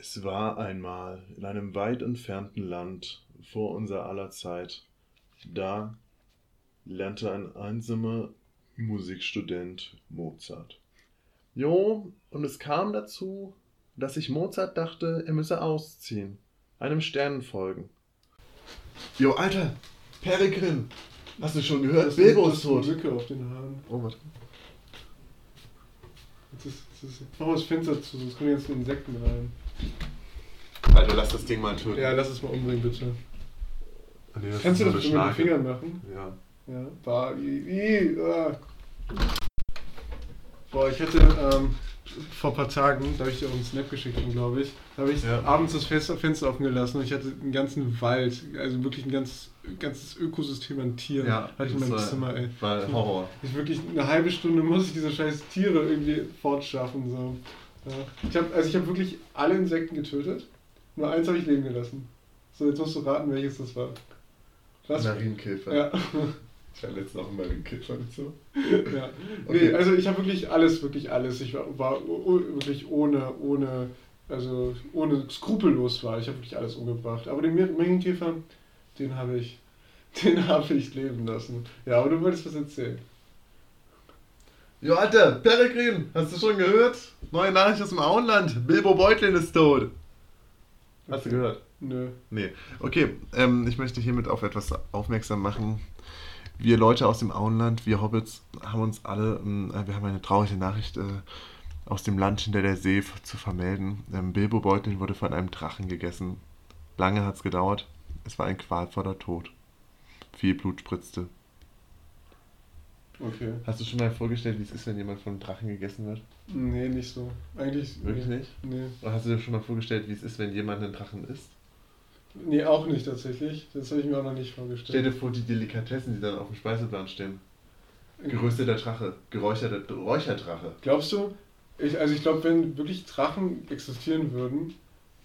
Es war einmal in einem weit entfernten Land vor unser aller Zeit. Da lernte ein einsamer Musikstudent Mozart. Jo, und es kam dazu, dass sich Mozart dachte, er müsse ausziehen, einem Stern folgen. Jo, Alter, Peregrin, hast du schon gehört? Bilbo ist tot. Lücke auf den Haaren. Oh, warte. Jetzt ist, jetzt ist, mach mal das Fenster zu, sonst kommen jetzt Insekten rein. Alter, lass das Ding mal töten. Ja, lass es mal umbringen, bitte. Ah, nee, das Kannst du das mit den. Fingern machen? Ja. Ja. Bah, i, i, ah. Boah, ich hatte ähm, vor ein paar Tagen, da habe ich dir auch einen Snap geschickt, glaube ich, da habe ich Ja. abends das Fenster, offen gelassen und ich hatte einen ganzen Wald, also wirklich ein ganz, ganzes Ökosystem an Tieren Ja, hatte ich in meinem Zimmer, ey. War Horror. Ich wirklich eine halbe Stunde muss ich diese scheiß Tiere irgendwie fortschaffen. So. Ja. Ich habe also ich habe wirklich alle Insekten getötet. Nur eins habe ich leben gelassen. So, jetzt musst du raten, welches das war. Was? Marienkäfer. Ja. Ich war letztens auch ein Marienkäfer und so. ja. Okay. Nee, also ich habe wirklich alles, wirklich alles. Ich war, war wirklich ohne, ohne, also ohne skrupellos war. Ich habe wirklich alles umgebracht. Aber den Marienkäfer, den habe ich, den habe ich leben lassen. Ja, aber du wolltest was erzählen. Jo, Alter, Peregrin, hast du schon gehört? Neue Nachricht aus dem Auenland. Bilbo Beutlin ist tot. Hast du gehört? Nö. Nee. Okay, ähm, ich möchte hiermit auf etwas aufmerksam machen. Wir Leute aus dem Auenland, wir Hobbits, haben uns alle, ähm, äh, wir haben eine traurige Nachricht äh, aus dem Land hinter der See zu vermelden. Ähm, Bilbo Beutlin wurde von einem Drachen gegessen. Lange hat es gedauert. Es war ein qualvoller Tod. Viel Blut spritzte. Okay. Hast du schon mal vorgestellt, wie es ist, wenn jemand von einem Drachen gegessen wird? Nee, nicht so. Eigentlich. Wirklich nee. nicht? Nee. Oder hast du dir schon mal vorgestellt, wie es ist, wenn jemand einen Drachen isst? Nee, auch nicht tatsächlich. Das habe ich mir auch noch nicht Stell vorgestellt. dir vor, die Delikatessen, die dann auf dem Speiseplan stehen. Gerösteter Drache, geräucherter Räucherdrache. Glaubst du? Ich, also ich glaube, wenn wirklich Drachen existieren würden,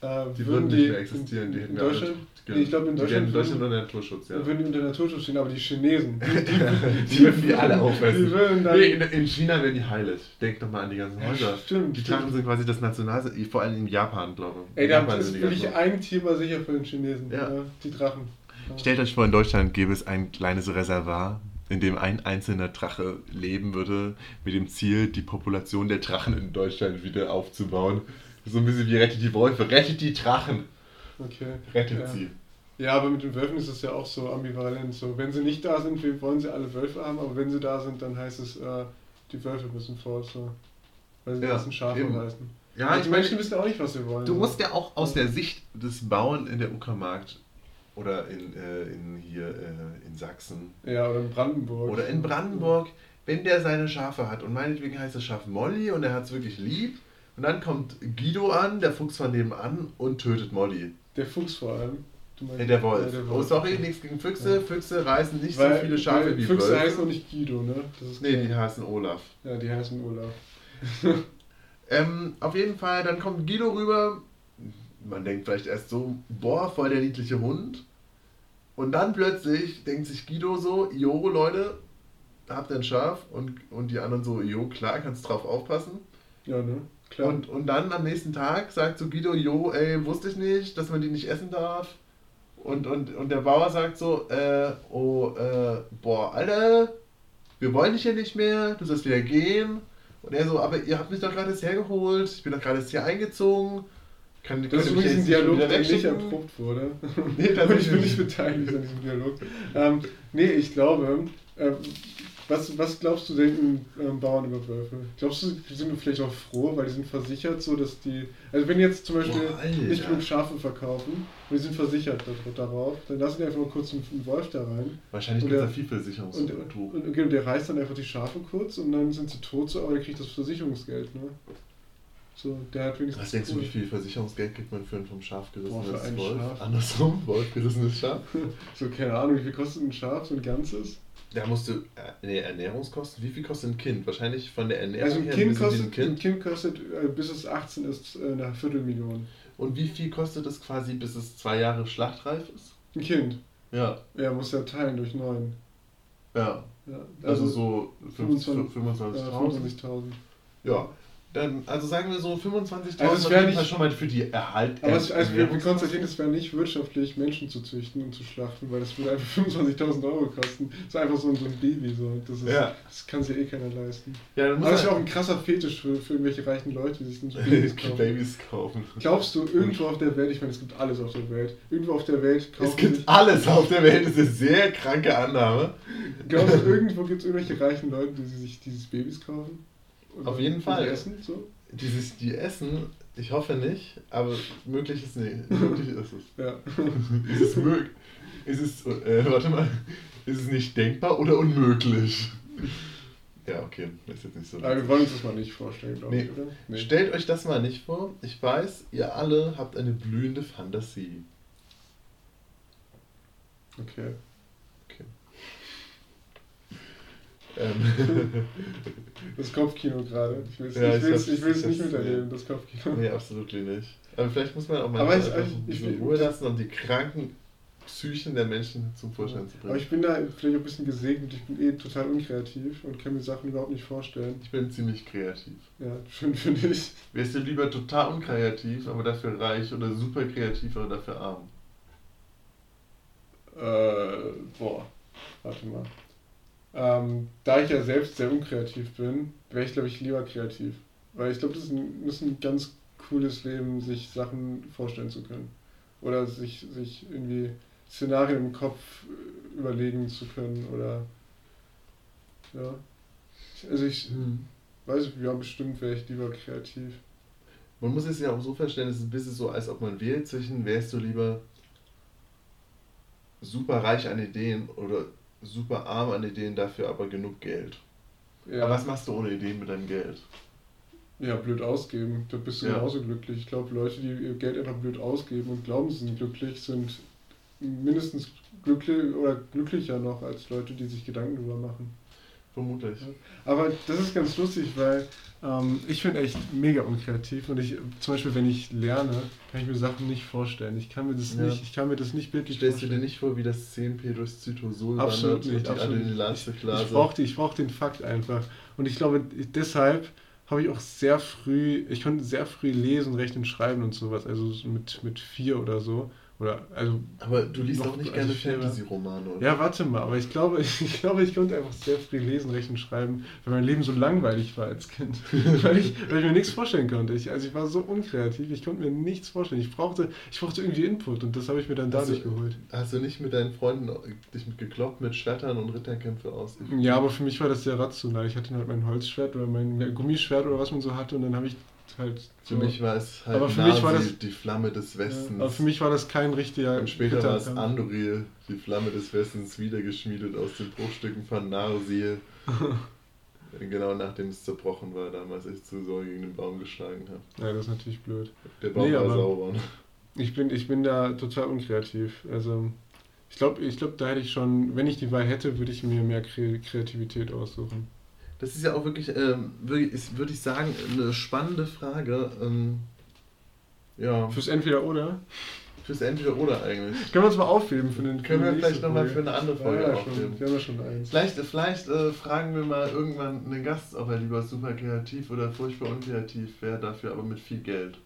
äh, Die würden würden die nicht mehr existieren. Die in, hätten alle- Deutschland, nee, ich glaube in Die Deutschland, in Deutschland würden, unter Naturschutz, ja. würden die unter Naturschutz stehen, aber die Chinesen, die, Die würden die alle aufessen. Die würden dann, Nee, in, in China werden die heilig. Denk doch mal an die ganzen Häuser. stimmt, Die. Drachen sind quasi das National, vor allem in Japan, glaube ich. Ey, da ist die wirklich ein Thema sicher für den Chinesen. Ja. die Drachen. Ja. Stellt euch vor, in Deutschland gäbe es ein kleines Reservoir, in dem ein einzelner Drache leben würde, mit dem Ziel, die Population der Drachen in Deutschland wieder aufzubauen. So ein bisschen wie rettet die Wölfe. Rettet die Drachen. Okay. Rettet Ja. sie. Ja, aber mit den Wölfen ist es ja auch so ambivalent. So, wenn sie nicht da sind, wir wollen sie alle Wölfe haben, aber wenn sie da sind, dann heißt es, äh, die Wölfe müssen fort. So. Weil sie Ja, müssen Schafe eben. reißen. Ja, Aber ich die meine, Menschen wissen auch nicht, was sie wollen. du so. musst ja auch aus der Sicht des Bauern in der Uckermark oder in, äh, in hier äh, in Sachsen Ja, oder in Brandenburg. oder in Brandenburg, wenn der seine Schafe hat und meinetwegen heißt das Schaf Molly und er hat es wirklich lieb und dann kommt Guido an, der Fuchs von nebenan und tötet Molly. Der Fuchs vor allem. Du meinst- Äh, der Wolf. Ja, der Oh, sorry, nichts gegen Füchse. Füchse reißen nicht weil, so viele Schafe wie Füchse Wölfe. heißen auch nicht Guido, ne? Das Nee, die heißen Olaf. Ja, die heißen Olaf. Ähm, auf jeden Fall, dann kommt Guido rüber. Man denkt vielleicht erst so, boah, voll der niedliche Hund. Und dann plötzlich denkt sich Guido so, jo Leute, habt ihr ein Schaf? Und, und die anderen so, jo klar, kannst drauf aufpassen. Ja, ne? Klar. Und, und dann am nächsten Tag sagt so Guido, jo, ey, wusste ich nicht, dass man die nicht essen darf. Und, und, und der Bauer sagt so, äh, oh, äh, boah, Alter, wir wollen dich hier nicht mehr, du sollst wieder gehen. Und er so, aber ihr habt mich doch gerade jetzt hergeholt, ich bin doch gerade jetzt hier eingezogen. Kann, das ist übrigens ein Dialog, der nicht erprobt wurde. Nee, Und tatsächlich ich bin nicht. beteiligt an diesem Dialog. Ähm, nee, ich glaube, äh, was, was glaubst du, denken ähm, Bauern über Wölfe? Glaubst du, die sind vielleicht auch froh, weil die sind versichert, so dass die. Also, wenn jetzt zum Beispiel Boah, nicht genug Schafe verkaufen und die sind versichert dar- darauf, dann lassen die einfach mal kurz einen, Wolf da rein. Wahrscheinlich Und gibt es da viel Und, und, Versicherungsbetrug. und, okay, und der reißt dann einfach die Schafe kurz und dann sind sie tot, so, aber der kriegt das Versicherungsgeld, ne? So, der hat wenigstens. Was denkst du, wie viel Versicherungsgeld kriegt man für ein vom Schaf gerissenes Wolf? Schaf. Andersrum, Wolf gerissenes Schaf. So, keine Ahnung, wie viel kostet ein Schaf, so ein ganzes? Da musst du, äh, nee, Ernährungskosten, wie viel kostet ein Kind? Wahrscheinlich von der Ernährung Also ein her Kind kostet, ein Kind. ein kind kostet äh, bis es 18 ist, äh, eine Viertelmillion. Und wie viel kostet es quasi, bis es zwei Jahre schlachtreif ist? Ein Kind. Ja, Ja, muss ja teilen durch 9. ja. Ja, Also, so 25 25.000. äh, 25.000. ja. Dann, also sagen wir so 25.000 Also es auf wär jeden nicht- schon mal für die Erhalt. Aber es, also wir, konstatieren, es wäre nicht wirtschaftlich, Menschen zu züchten und zu schlachten, weil das würde einfach 25.000 Euro kosten. Das ist einfach so ein, so ein Baby. So. Das, ist, Ja. das kann sich eh keiner leisten. Ja, Aber das ist ja auch ein krasser Fetisch für, für irgendwelche reichen Leute, die sich dann so Babys kaufen. Babys kaufen. Glaubst du, irgendwo auf der Welt, ich meine, es gibt alles auf der Welt, irgendwo auf der Welt kaufen Es gibt alles auf der Welt, das ist eine sehr kranke Annahme. glaubst du, irgendwo gibt es irgendwelche reichen Leute, die sich dieses Babys kaufen? Auf jeden Fall. Die essen, so? Dieses, die essen, ich hoffe nicht, aber möglich ist nicht. Möglich ist es. Ja. Ist es möglich? Ist es, äh, warte mal, ist es nicht denkbar oder unmöglich? Ja, okay, ist jetzt nicht so. Aber wir wollen uns das mal nicht vorstellen, glaube Nee. ich, oder? Nee. Stellt euch das mal nicht vor. Ich weiß, ihr alle habt eine blühende Fantasie. Okay. Ähm, Das Kopfkino gerade. Ich will es Ja, nicht ist, miterleben, das Kopfkino. nee, absolut nicht. Aber vielleicht muss man auch mal Aber ich- ich- ich- Ruhe lassen, um die kranken Psychen der Menschen zum Vorschein zu Aber bringen. ich bin da vielleicht ein bisschen gesegnet. Ich bin eh total unkreativ und kann mir Sachen überhaupt nicht vorstellen. Ich bin ziemlich kreativ. Ja, schön finde ich. Wärst du lieber total unkreativ, aber dafür reich oder super kreativ, aber dafür arm? Äh, boah, warte mal. Ähm, da ich ja selbst sehr unkreativ bin, wäre ich, glaube ich, lieber kreativ. Weil ich glaube, das, ist ein- ist ein ganz cooles Leben, sich Sachen vorstellen zu können. Oder sich, sich irgendwie Szenarien im Kopf äh, überlegen zu können. Oder. Ja. Also ich weiß, ja, bestimmt wäre ich lieber kreativ. Man muss es ja auch so verstehen, es ist ein bisschen so, als ob man wählt zwischen, wärst du lieber super reich an Ideen oder super arm an Ideen, dafür aber genug Geld. Ja, Aber was machst du ohne Ideen mit deinem Geld? ja blöd ausgeben. Da bist du Ja. genauso glücklich. Ich glaube, Leute, die ihr Geld einfach blöd ausgeben und glauben, sie sind glücklich, sind mindestens glücklich oder glücklicher noch als Leute, die sich Gedanken darüber machen. Vermutlich. Aber das ist ganz lustig, weil ähm, ich bin echt mega unkreativ und ich zum Beispiel, wenn ich lerne, kann ich mir Sachen nicht vorstellen. Ich kann mir das Ja. nicht, ich kann mir das nicht bildlich Stellst du dir vorstellen. nicht vor, wie das 10p durchs Zytosol Absolut nicht. Absolut. Ich, Adenylatzeklase? ich brauche ich brauch den Fakt einfach. Und ich glaube, deshalb habe ich auch sehr früh, ich konnte sehr früh lesen, rechnen, schreiben und sowas. Also so mit, mit vier oder so. Oder, also, Aber du liest Noch- auch nicht also gerne Fantasy-Romane, oder? ja, warte mal, aber ich glaube, ich glaube, ich konnte einfach sehr früh lesen, rechnen, schreiben, weil mein Leben so langweilig war als Kind. weil, ich, weil ich mir nichts vorstellen konnte. Ich, also ich war so unkreativ, ich konnte mir nichts vorstellen. Ich brauchte, ich brauchte irgendwie Input und das habe ich mir dann dadurch du- geholt. Hast du nicht mit deinen Freunden dich mit gekloppt mit Schwertern und Ritterkämpfe ausgeführt? Ja, aber für mich war das sehr rational. Ich hatte halt mein Holzschwert oder mein Gummischwert oder was man so hatte und dann habe ich halt. Für so- mich war es halt Aber für mich war das- die Flamme des Westens. Aber für mich war das kein richtiger. und später war es. Andoril, die Flamme des Westens, wiedergeschmiedet aus den Bruchstücken von Narsil. genau nachdem es zerbrochen war, damals ich zu Säure gegen den Baum geschlagen habe. Ja, das ist natürlich blöd. Der Baum Nee, war aber- Sauron. Ich bin, ich bin da total unkreativ. Also, ich glaube, ich glaub, da hätte ich schon, wenn ich die Wahl hätte, würde ich mir mehr Kre Kreativität aussuchen. Das ist ja auch wirklich, ähm, würde ich sagen, eine spannende Frage. Ähm, ja, Fürs Entweder-Oder. fürs Entweder-Oder eigentlich. Können wir uns mal aufheben für den. Können wir vielleicht nochmal für eine andere Folge ja, ja, schon. Wir haben ja schon eins. Vielleicht, vielleicht äh, fragen wir mal irgendwann einen Gast, ob er lieber super kreativ oder furchtbar unkreativ wäre, dafür aber mit viel Geld.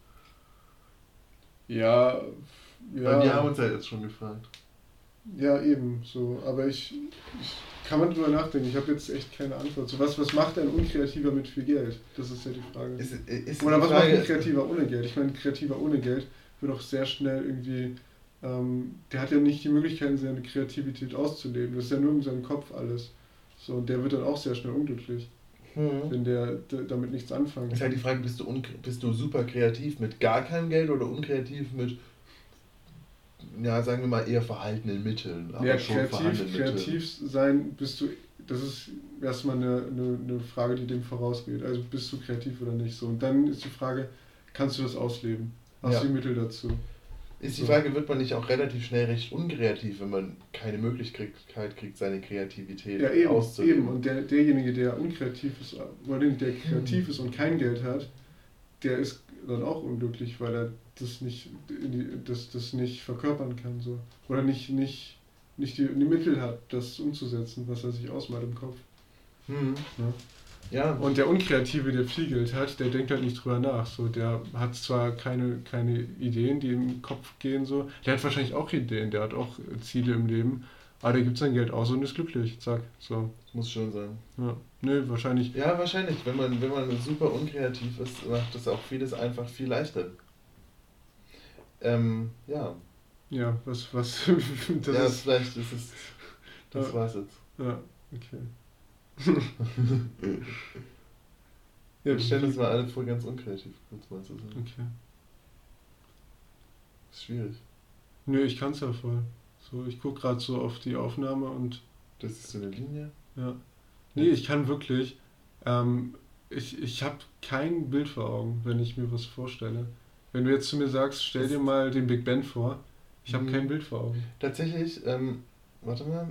Ja, Weil ja. wir haben uns ja jetzt schon gefragt. Ja, eben so. Aber ich, ich kann man drüber nachdenken. Ich habe jetzt echt keine Antwort. So was, was macht ein Unkreativer mit viel Geld? Das ist ja die Frage. Ist, ist Oder was Frage, macht ein Kreativer ohne Geld? Ich meine, ein Kreativer ohne Geld wird auch sehr schnell irgendwie. Ähm, der hat ja nicht die Möglichkeit, seine Kreativität auszuleben. Das ist ja nur in seinem Kopf alles. So, und der wird dann auch sehr schnell unglücklich, Hm. wenn der d- damit nichts anfangen Ist halt die Frage, bist du, bist du super kreativ mit gar keinem Geld oder unkreativ mit, ja, sagen wir mal, eher verhaltenen Mitteln, aber Ja, schon kreativ, kreativ sein bist du, das ist erstmal eine, eine, eine Frage, die dem vorausgeht. Also bist du kreativ oder nicht so. Und dann ist die Frage, kannst du das ausleben? Hast Ja. du die Mittel dazu? Ist die. Frage, wird man nicht auch relativ schnell recht unkreativ, wenn man keine Möglichkeit kriegt, seine Kreativität Ja, eben, auszuleben? eben. Und der, derjenige, der unkreativ ist, oder der kreativ ist und kein Geld hat, der ist dann auch unglücklich, weil er das nicht, in die, das, das nicht verkörpern kann. So. Oder nicht, nicht, nicht die, die Mittel hat, das umzusetzen, was er sich ausmalt im Kopf. Hm. Ne? Ja. Und der Unkreative, der viel Geld hat, der denkt halt nicht drüber nach. So, der hat zwar keine, keine Ideen, die im Kopf gehen, so. Der hat wahrscheinlich auch Ideen, der hat auch Ziele im Leben. Aber der gibt sein Geld aus und ist glücklich. Zack. So. Muss schon sein. Ja. Nö, wahrscheinlich. Ja, wahrscheinlich. Wenn man, wenn man super unkreativ ist, macht das auch vieles einfach viel leichter. Ähm, ja. Ja, was, was. das ja, ist, vielleicht ist es. Das ja. war's jetzt. Ja, okay. ja, wir stellen uns mal alle vor, ganz unkreativ, kurz mal zu sagen. Okay. Ist schwierig. Nö, ich kann's ja voll. So, ich guck gerade so auf die Aufnahme und. Das ist so eine Linie? Ja. Nee, ich kann wirklich. Ähm, ich ich habe kein Bild vor Augen, wenn ich mir was vorstelle. Wenn du jetzt zu mir sagst, stell dir mal den Big Ben vor, ich habe mhm. kein Bild vor Augen. Tatsächlich, ähm, warte mal,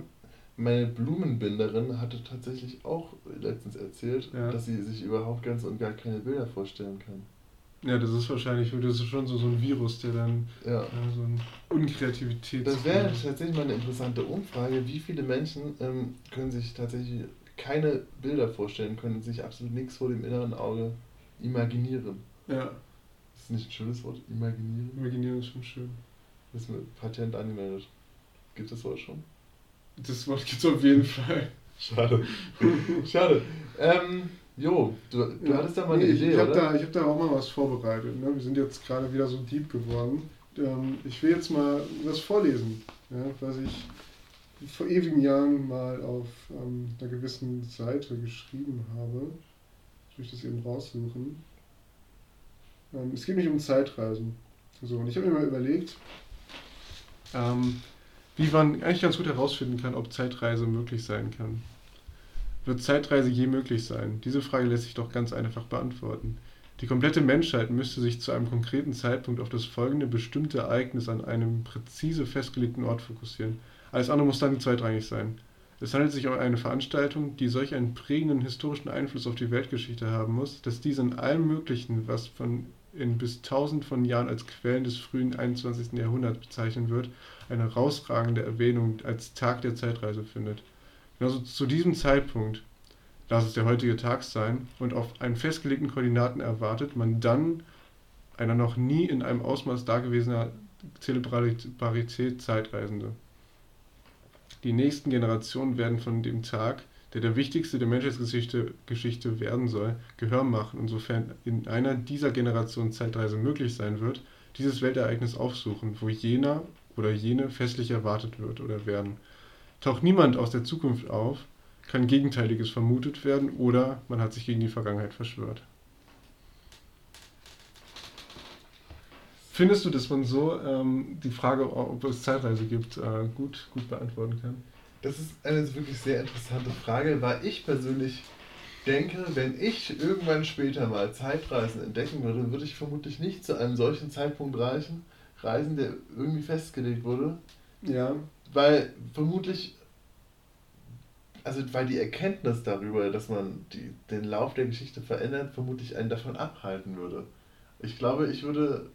meine Blumenbinderin hatte tatsächlich auch letztens erzählt, ja. dass sie sich überhaupt ganz und gar keine Bilder vorstellen kann. Ja, das ist wahrscheinlich, das ist schon so, so ein Virus, der dann ja. ja so eine Unkreativität. Das wäre tatsächlich mal eine interessante Umfrage. Wie viele Menschen ähm, können sich tatsächlich keine Bilder vorstellen, können sich absolut nichts vor dem inneren Auge imaginieren? Ja. Ist nicht ein schönes Wort? Imaginieren? Imaginieren ist schon schön. Das ist mit Patent angemeldet. Gibt es das Wort schon? Das Wort gibt es auf jeden Fall. Schade. Schade. Ähm, jo, du, du hattest da mal eine nee, Idee, ich hab oder? Da, ich habe da auch mal was vorbereitet. Ne? Wir sind jetzt gerade wieder so deep geworden. Ähm, ich will jetzt mal was vorlesen, ja, was ich vor ewigen Jahren mal auf ähm, einer gewissen Seite geschrieben habe. Ich will das eben raussuchen. Ähm, es geht nicht um Zeitreisen. So, und ich habe mir mal überlegt, ähm, wie man eigentlich ganz gut herausfinden kann, ob Zeitreise möglich sein kann. Wird Zeitreise je möglich sein? Diese Frage lässt sich doch ganz einfach beantworten. Die komplette Menschheit müsste sich zu einem konkreten Zeitpunkt auf das folgende bestimmte Ereignis an einem präzise festgelegten Ort fokussieren. Alles andere muss dann zweitrangig sein. Es handelt sich um eine Veranstaltung, die solch einen prägenden historischen Einfluss auf die Weltgeschichte haben muss, dass diese in allem Möglichen, was von in bis tausend von Jahren als Quellen des frühen 21. Jahrhunderts bezeichnet wird, eine herausragende Erwähnung als Tag der Zeitreise findet. Genauso zu diesem Zeitpunkt, lass es der heutige Tag sein, und auf einen festgelegten Koordinaten erwartet man dann einer noch nie in einem Ausmaß dagewesener Zelebrarität Zeitreisende. Die nächsten Generationen werden von dem Tag der der wichtigste der Menschheitsgeschichte Geschichte werden soll, Gehör machen, insofern in einer dieser Generation Zeitreise möglich sein wird, dieses Weltereignis aufsuchen, wo jener oder jene festlich erwartet wird oder werden. Taucht niemand aus der Zukunft auf, kann Gegenteiliges vermutet werden oder man hat sich gegen die Vergangenheit verschwört. Findest du, dass man so ähm, die Frage, ob es Zeitreise gibt, äh, gut, gut beantworten kann? Das ist eine wirklich sehr interessante Frage, weil ich persönlich denke, wenn ich irgendwann später mal Zeitreisen entdecken würde, würde ich vermutlich nicht zu einem solchen Zeitpunkt reichen, reisen, der irgendwie festgelegt wurde. Ja. Weil vermutlich, also weil die Erkenntnis darüber, dass man die, den Lauf der Geschichte verändert, vermutlich einen davon abhalten würde. Ich glaube, ich würde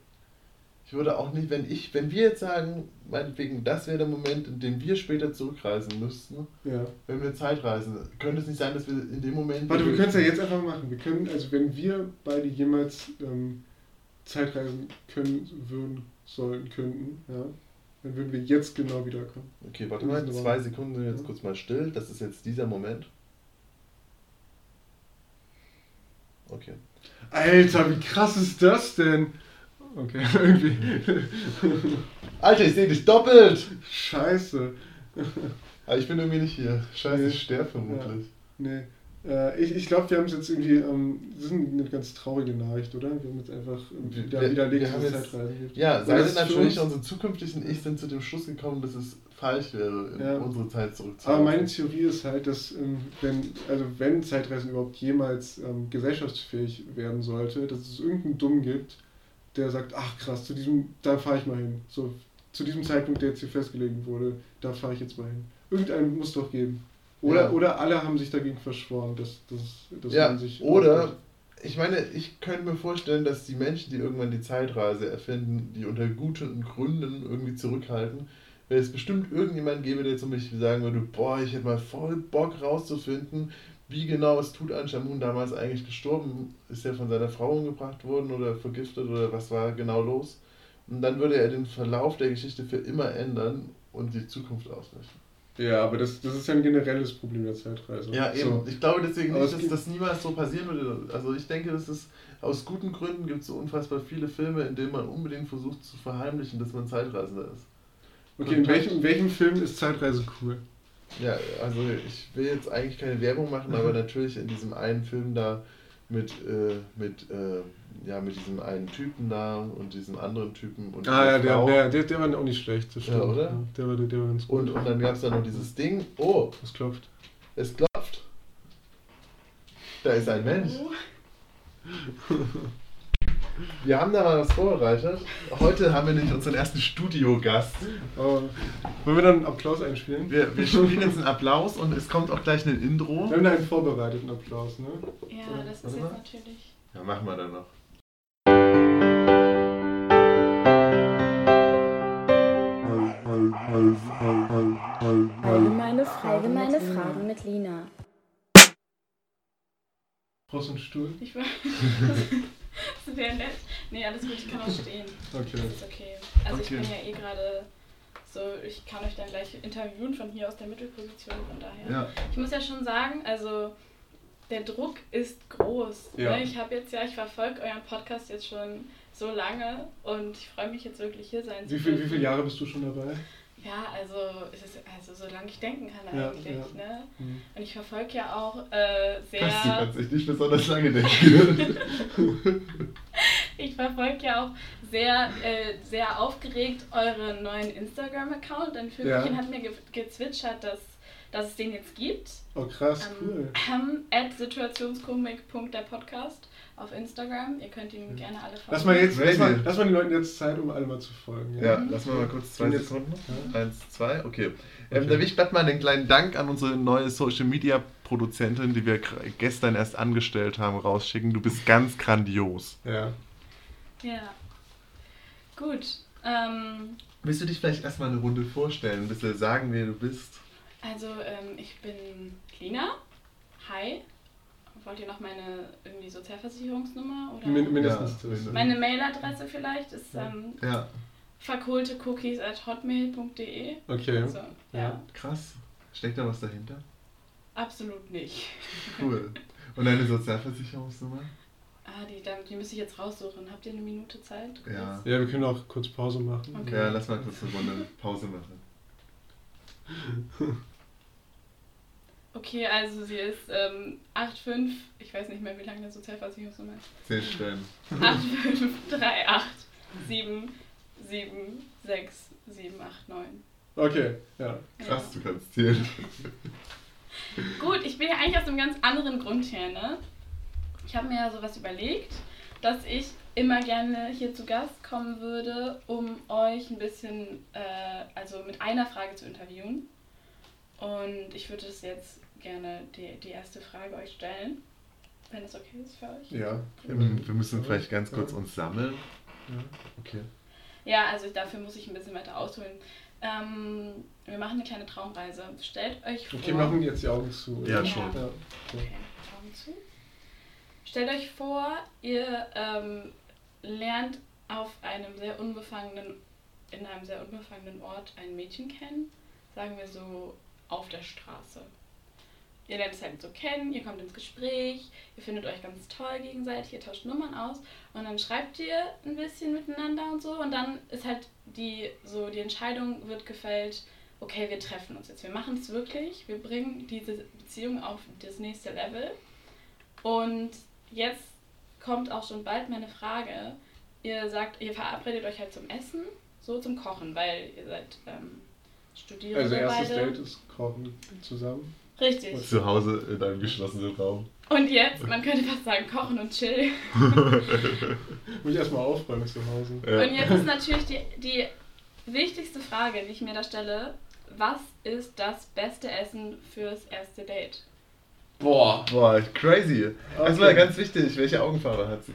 ich würde auch nicht, wenn ich, wenn wir jetzt sagen, meinetwegen, das wäre der Moment, in dem wir später zurückreisen müssten, ja. wenn wir Zeitreisen, könnte es nicht sein, dass wir in dem Moment. Warte, wir können es ja jetzt einfach machen. Wir können, also wenn wir beide jemals ähm, Zeitreisen können, würden, sollen, könnten, ja, dann würden wir jetzt genau wiederkommen. Okay, warte mal, zwei Sekunden sind jetzt ja. kurz mal still. Das ist jetzt dieser Moment. Okay. Alter, wie krass ist das denn? Okay, irgendwie. Alter, ich sehe dich doppelt! Scheiße. Aber ich bin irgendwie nicht hier. Scheiße, nee. ich sterbe vermutlich. Ja. Nee. Äh, ich ich glaube, wir haben es jetzt irgendwie. Ähm, das ist eine ganz traurige Nachricht, oder? Wir haben jetzt einfach wieder wir, widerlegt, dass es Zeitreisen gibt. Ja, sei denn natürlich, unsere zukünftigen Ich sind zu dem Schluss gekommen, dass es falsch wäre, in ja. unsere Zeit zurückzukommen. Aber meine Theorie ist halt, dass ähm, wenn, also wenn Zeitreisen überhaupt jemals ähm, gesellschaftsfähig werden sollte, dass es irgendeinen Dumm gibt, der sagt, ach krass, zu diesem, da fahre ich mal hin. So, zu diesem Zeitpunkt, der jetzt hier festgelegt wurde, da fahre ich jetzt mal hin. Irgendeinen muss doch geben. Oder, ja. oder alle haben sich dagegen verschworen, dass, dass, dass ja, man sich. Oder, ich meine, ich könnte mir vorstellen, dass die Menschen, die irgendwann die Zeitreise erfinden, die unter guten Gründen irgendwie zurückhalten, wenn es bestimmt irgendjemand gäbe, der zum Beispiel sagen würde, boah, ich hätte mal voll Bock rauszufinden, wie genau ist Tutanchamun damals eigentlich gestorben? Ist er von seiner Frau umgebracht worden oder vergiftet oder was war genau los? Und dann würde er den Verlauf der Geschichte für immer ändern und die Zukunft ausrechnen. Ja, aber das, das ist ja ein generelles Problem der Zeitreise. Ja, eben. So. Ich glaube deswegen Aber nicht, es dass das niemals so passieren würde. Also ich denke, dass es aus guten Gründen gibt es so unfassbar viele Filme, in denen man unbedingt versucht zu verheimlichen, dass man Zeitreisender ist. Okay, in welchem, in welchem Film ist Zeitreise cool? Ja, also ich will jetzt eigentlich keine Werbung machen, aber natürlich in diesem einen Film da mit, äh, mit, äh, ja, mit diesem einen Typen da und diesem anderen Typen und Ah ja, der der, der, der, war auch nicht schlecht, das Ja, stimmt. oder? Der war, der war ganz gut. Und, und dann gab es da noch dieses Ding, oh, Was klopft? es klopft. Da ist ein Mensch. Wir haben da mal was vorbereitet. Heute haben wir nämlich unseren ersten Studiogast. Oh. Wollen wir dann einen Applaus einspielen? Wir, wir spielen jetzt einen Applaus und es kommt auch gleich ein Intro. Wir haben da einen vorbereiteten Applaus, ne? Ja, das ist Warte jetzt mal. natürlich. Ja, machen wir dann noch. Allgemeine, allgemeine Fragen mit Lina. Brauchst du einen Stuhl? Ich war. das wäre nett. Nee, alles gut, ich kann auch stehen. Okay. Das ist okay. Also Okay. ich bin ja eh gerade so, ich kann euch dann gleich interviewen von hier aus der Mittelposition, von daher. Ja. Ich muss ja schon sagen, also der Druck ist groß. Ja. Ne? Ich habe jetzt ja, ich verfolge euren Podcast jetzt schon so lange und ich freue mich jetzt wirklich hier sein Wie, zu viel, wie dürfen. viele Jahre bist du schon dabei? Ja, also, es ist, also solange ich denken kann Ja, eigentlich. ja. Ne? Hm. Und ich verfolge ja auch äh, sehr. Das, du kannst dich nicht besonders lange denken. Ich verfolge ja auch sehr, äh, sehr aufgeregt euren neuen Instagram-Account. Ein Vögelchen Ja. hat mir ge gezwitschert, dass, dass es den jetzt gibt. Oh krass, cool. Ähm, at situationskomik.der-podcast auf Instagram. Ihr könnt ihn gerne alle folgen. Lass mal jetzt, lass mal, lass mal den Leuten jetzt Zeit, um alle mal zu folgen. Ja, lass mal, mal kurz zwei Sekunden. Ja. Eins, zwei, okay. Ähm, Okay. da will ich gerade mal einen kleinen Dank an unsere neue Social Media Produzentin, die wir gestern erst angestellt haben, rausschicken. Du bist ganz grandios. Ja. Ja. Gut. Ähm, Willst du dich vielleicht erstmal eine Runde vorstellen, ein bisschen sagen, wer du bist? also, ähm, ich bin Lina. Hi. Wollt ihr noch meine irgendwie Sozialversicherungsnummer? Oder? Min mindestens Ja. Meine Mailadresse vielleicht ist ähm, Ja, fakultecookies at hotmail.de. Okay. So, ja. Ja. krass. Steckt da was dahinter? absolut nicht. Cool. Und deine Sozialversicherungsnummer? Ah, die, dann- die müsste ich jetzt raussuchen. Habt ihr eine Minute Zeit? Ja. Ja, wir können auch kurz Pause machen. Okay. Ja, lass mal kurz eine Runde Pause machen. Okay, also sie ist ähm, 85, ich weiß nicht mehr, wie lange eine Sozialversicherungsnummer ist. Zehn Stellen. 8538 7 7 6 7 8 9. Okay, ja. Krass, du kannst zählen. Gut, ich bin ja eigentlich aus einem ganz anderen Grund her, ne? Ich habe mir ja sowas überlegt, dass ich immer gerne hier zu Gast kommen würde, um euch ein bisschen, äh, also mit einer Frage zu interviewen. Und ich würde es jetzt gerne die, die erste Frage euch stellen, wenn es okay ist für euch. Ja. Wir wir müssen vielleicht ganz kurz uns sammeln. Ja. Okay. Ja, also dafür muss ich ein bisschen weiter ausholen. Ähm, wir machen eine kleine Traumreise. Stellt euch vor. Okay, machen wir jetzt die Augen zu. oder? Ja, Ja. schon. Ja. Okay, Augen zu. Stellt euch vor, ihr ähm, lernt auf einem sehr unbefangenen, in einem sehr unbefangenen Ort ein Mädchen kennen, sagen wir so auf der Straße. Ihr lernt es halt so kennen, ihr kommt ins Gespräch, ihr findet euch ganz toll gegenseitig, ihr tauscht Nummern aus und dann schreibt ihr ein bisschen miteinander und so und dann ist halt die so die Entscheidung wird gefällt, okay, wir treffen uns jetzt, wir machen es wirklich, wir bringen diese Beziehung auf das nächste Level und jetzt kommt auch schon bald meine Frage. Ihr sagt, ihr verabredet euch halt zum Essen, so zum Kochen, weil ihr seid ähm, Studierende Also erstes beide. Date ist Kochen zusammen. Richtig. Zu Hause in einem geschlossenen Raum. Und jetzt, man könnte fast sagen, kochen und chillen. Muss ich erstmal aufräumen zu Hause. Und jetzt ist natürlich die, die wichtigste Frage, die ich mir da stelle. Was ist das beste Essen fürs erste Date? Boah. Boah, crazy. Das Okay. war ganz wichtig. Welche Augenfarbe hat sie?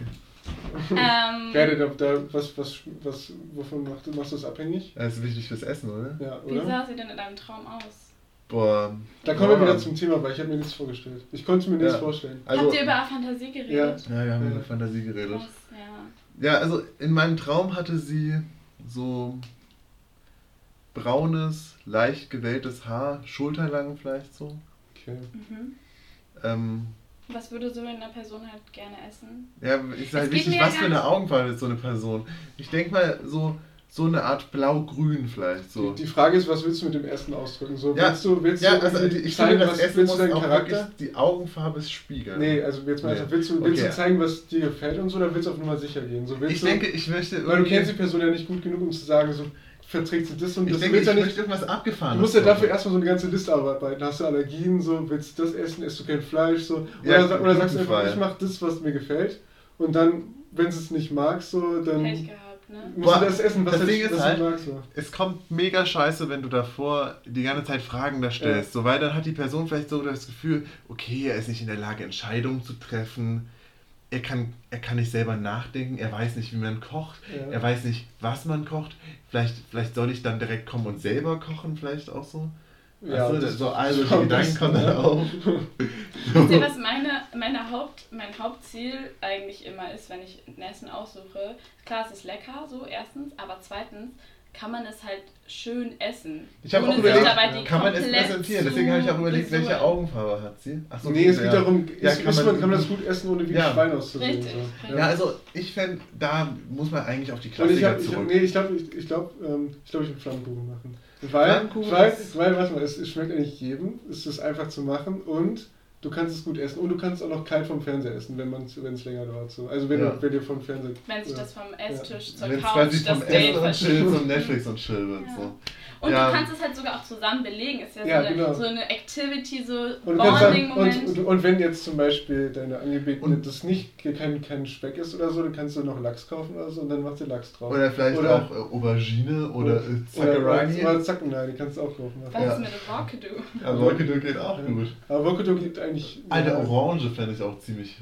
Ähm, Werde da, da, was, was, was, wovon machst du, machst du das abhängig? Das ist wichtig fürs Essen, oder? Ja, wie oder? sah sie denn in deinem Traum aus? Boah. Da kommen wir Boah. wieder zum Thema, weil ich habe mir nichts vorgestellt. Ich konnte mir nichts Ja. vorstellen. Also, Habt ihr über Fantasie geredet? ja, wir haben Ja. über Fantasie geredet. Krass, ja. Ja, also in meinem Traum hatte sie so braunes, leicht gewelltes Haar, schulterlang vielleicht so. Okay. Mhm. Ähm, Was würde so eine Person halt gerne essen? ja, ist halt wichtig, was ja für eine Augenfarbe ist so eine Person. Ich denke mal so, so eine Art blau-grün vielleicht so. Die, die Frage ist, was willst du mit dem Essen ausdrücken? So, Ja, willst du, willst ja, du also ich zeigen, finde, das was Essen willst muss du deinen auch Charakter? wirklich die Augenfarbe spiegeln. Nee, also jetzt mal, Nee. also willst, du, willst Okay. du zeigen, was dir gefällt und so, oder willst du auf Nummer sicher gehen? So, ich du, denke, ich möchte weil du kennst die Person ja nicht gut genug, um zu sagen, so verträgt sie das und ich das. denke, du ich willst ja möchte nicht, irgendwas abgefahren. du musst ja dafür erstmal so eine ganze Liste arbeiten. Hast du Allergien, so willst du das essen, isst du kein Fleisch, so. Oder, Ja, oder sagst du einfach, ich mach das, was mir gefällt. Und dann, wenn du es nicht magst, so, dann Pech gehabt, ne? musst du das essen, was, das Ding ist halt- magst. So. Es kommt mega scheiße, wenn du davor die ganze Zeit Fragen da stellst. So, weil dann hat die Person vielleicht so das Gefühl, okay, er ist nicht in der Lage, Entscheidungen zu treffen. Er kann, er kann nicht selber nachdenken, er weiß nicht, wie man kocht, Ja. er weiß nicht, was man kocht. Vielleicht, vielleicht soll ich dann direkt kommen und selber kochen, vielleicht auch so. Ja, du, das- so also die Gedanken kommen dann ja. auf. Wisst ihr, was meine, meine Haupt, mein Hauptziel eigentlich immer ist, wenn ich ein Essen aussuche? Klar, es ist lecker, so erstens, aber zweitens kann man es halt schön essen. Ich habe ohne auch überlegt, dabei die kann man es präsentieren? zu Deswegen habe ich auch überlegt, welche. Augenfarbe hat sie. Ach so, nee, es ja. geht darum, Ja, ist, kann man- kann man das gut essen, ohne wie ein Ja. Schwein auszusehen. Richtig, So. richtig. Ja, also ich fände, da muss man eigentlich auf die Und ich Klassiker habe, ich hab, zurück. nee, ich glaube, ich, ich glaube, ähm, ich, glaub, ich will Flammkuchen machen. Weil, Flammkuchen weil, weil, warte mal, es, es schmeckt eigentlich jedem, es ist einfach zu machen und du kannst es gut essen und du kannst auch noch kalt vom Fernseher essen, wenn wenn es länger dauert. So. Also wenn, Ja. du, wenn dir vom Fernseher... Wenn sich ja. das vom Esstisch zur Wenn es Couch das vom Date Essen und Chill zum Netflix und Chill wird. Ja. So. Und Ja. du kannst es halt sogar auch zusammen belegen. Ist ja, Ja, so, eine, genau. so eine Activity, so Und, Bonding-Moment. und, und, und wenn jetzt zum Beispiel deine Angebetene Und- das nicht kein, kein Speck ist oder so, dann kannst du noch Lachs kaufen oder so und dann macht sie Lachs drauf. Oder vielleicht Oder- auch äh, Aubergine oder äh, Oder, Zaccarani. oder Zacken, nein, die kannst du auch kaufen. Was Ja. ist mit Avocado? Rocket geht auch gut. Aber Avocado geht eigentlich... Eine ja, Orange fände ich auch ziemlich,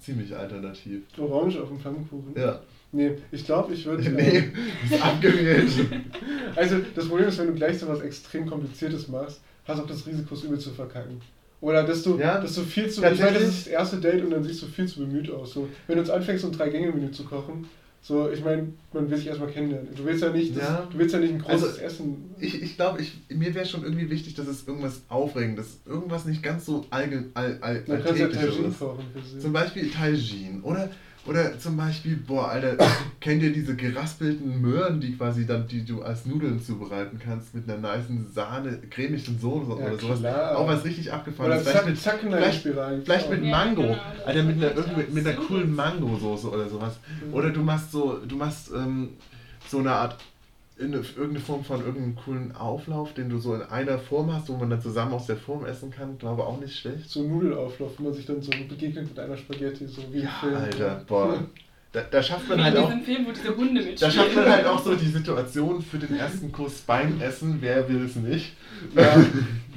ziemlich alternativ. Orange auf dem Pfannkuchen. Ja. Nee, ich glaube, ich würde... Nee, ist abgewählt. Also das Problem ist, wenn du gleich so was extrem Kompliziertes machst, hast du auch das Risiko, es übel zu verkacken. Oder dass du, Ja, dass du viel zu... Ich meine, das ist das erste Date und dann siehst du viel zu bemüht aus. So, wenn du jetzt anfängst, so ein Drei-Gänge-Menü zu kochen, so, ich meine, man will sich erstmal kennenlernen. Du willst ja nicht, das, Ja. du willst ja nicht ein großes Also, Essen. Ich, ich glaube, ich, mir wäre schon irgendwie wichtig, dass es irgendwas Aufregendes, irgendwas nicht ganz so allge, all, all, alltägliches ist. kochen. Zum Beispiel Tagine. Oder, oder zum Beispiel, boah, Alter, kennt ihr diese geraspelten Möhren, die quasi dann, die du als Nudeln zubereiten kannst mit einer nicen Sahne, cremigen Soße Ja, oder sowas. klar. Auch was richtig abgefahren Oder ist. Vielleicht mit, vielleicht- vielleicht mit Ja, Mango. genau, Alter, mit einer, irgendwie, mit einer coolen. Mango-Soße oder sowas. Mhm. Oder du machst so, du machst ähm, so eine Art, in irgendeine Form von irgendeinem coolen Auflauf, den du so in einer Form hast, wo man dann zusammen aus der Form essen kann. Glaube auch nicht schlecht. So ein Nudelauflauf, wo man sich dann so begegnet mit einer Spaghetti, so wie im Ja, Film. Alter, boah. Da, da schafft man in halt auch. diesem Film, wo diese Hunde mitspielen. Da schafft man halt auch so die Situation für den ersten Kuss beim Essen. Wer will es nicht? Ja.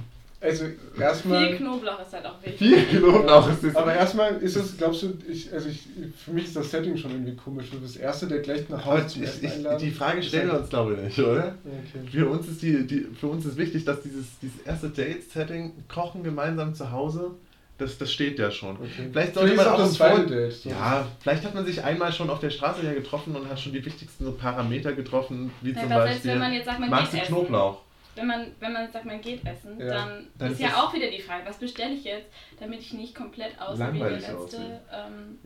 Also erstmal. Viel Knoblauch ist halt auch wichtig. Viel Knoblauch ist das. Aber erstmal ist es, glaubst du, ich, also ich, für mich ist das Setting schon irgendwie komisch. Du bist das Erste, der gleich nach Hause zum ich, ich, die Frage stellen wir halt- uns, glaube ich, nicht, oder? Okay. Für uns ist, die, die, für uns ist wichtig, dass dieses, dieses erste Date-Setting, Kochen gemeinsam zu Hause, das, das steht ja schon. Okay. Vielleicht sollte man ist auch das zweite Date. So. Ja, vielleicht hat man sich einmal schon auf der Straße ja getroffen und hat schon die wichtigsten so Parameter getroffen, wie Ja, zum was heißt, Beispiel, wenn man jetzt sagt, man magst du essen? Knoblauch? Wenn man, wenn man sagt, man geht essen, Ja. dann, Dann ist ja auch wieder die Frage, was bestelle ich jetzt, damit ich nicht komplett aussehe wie der letzte. Ähm,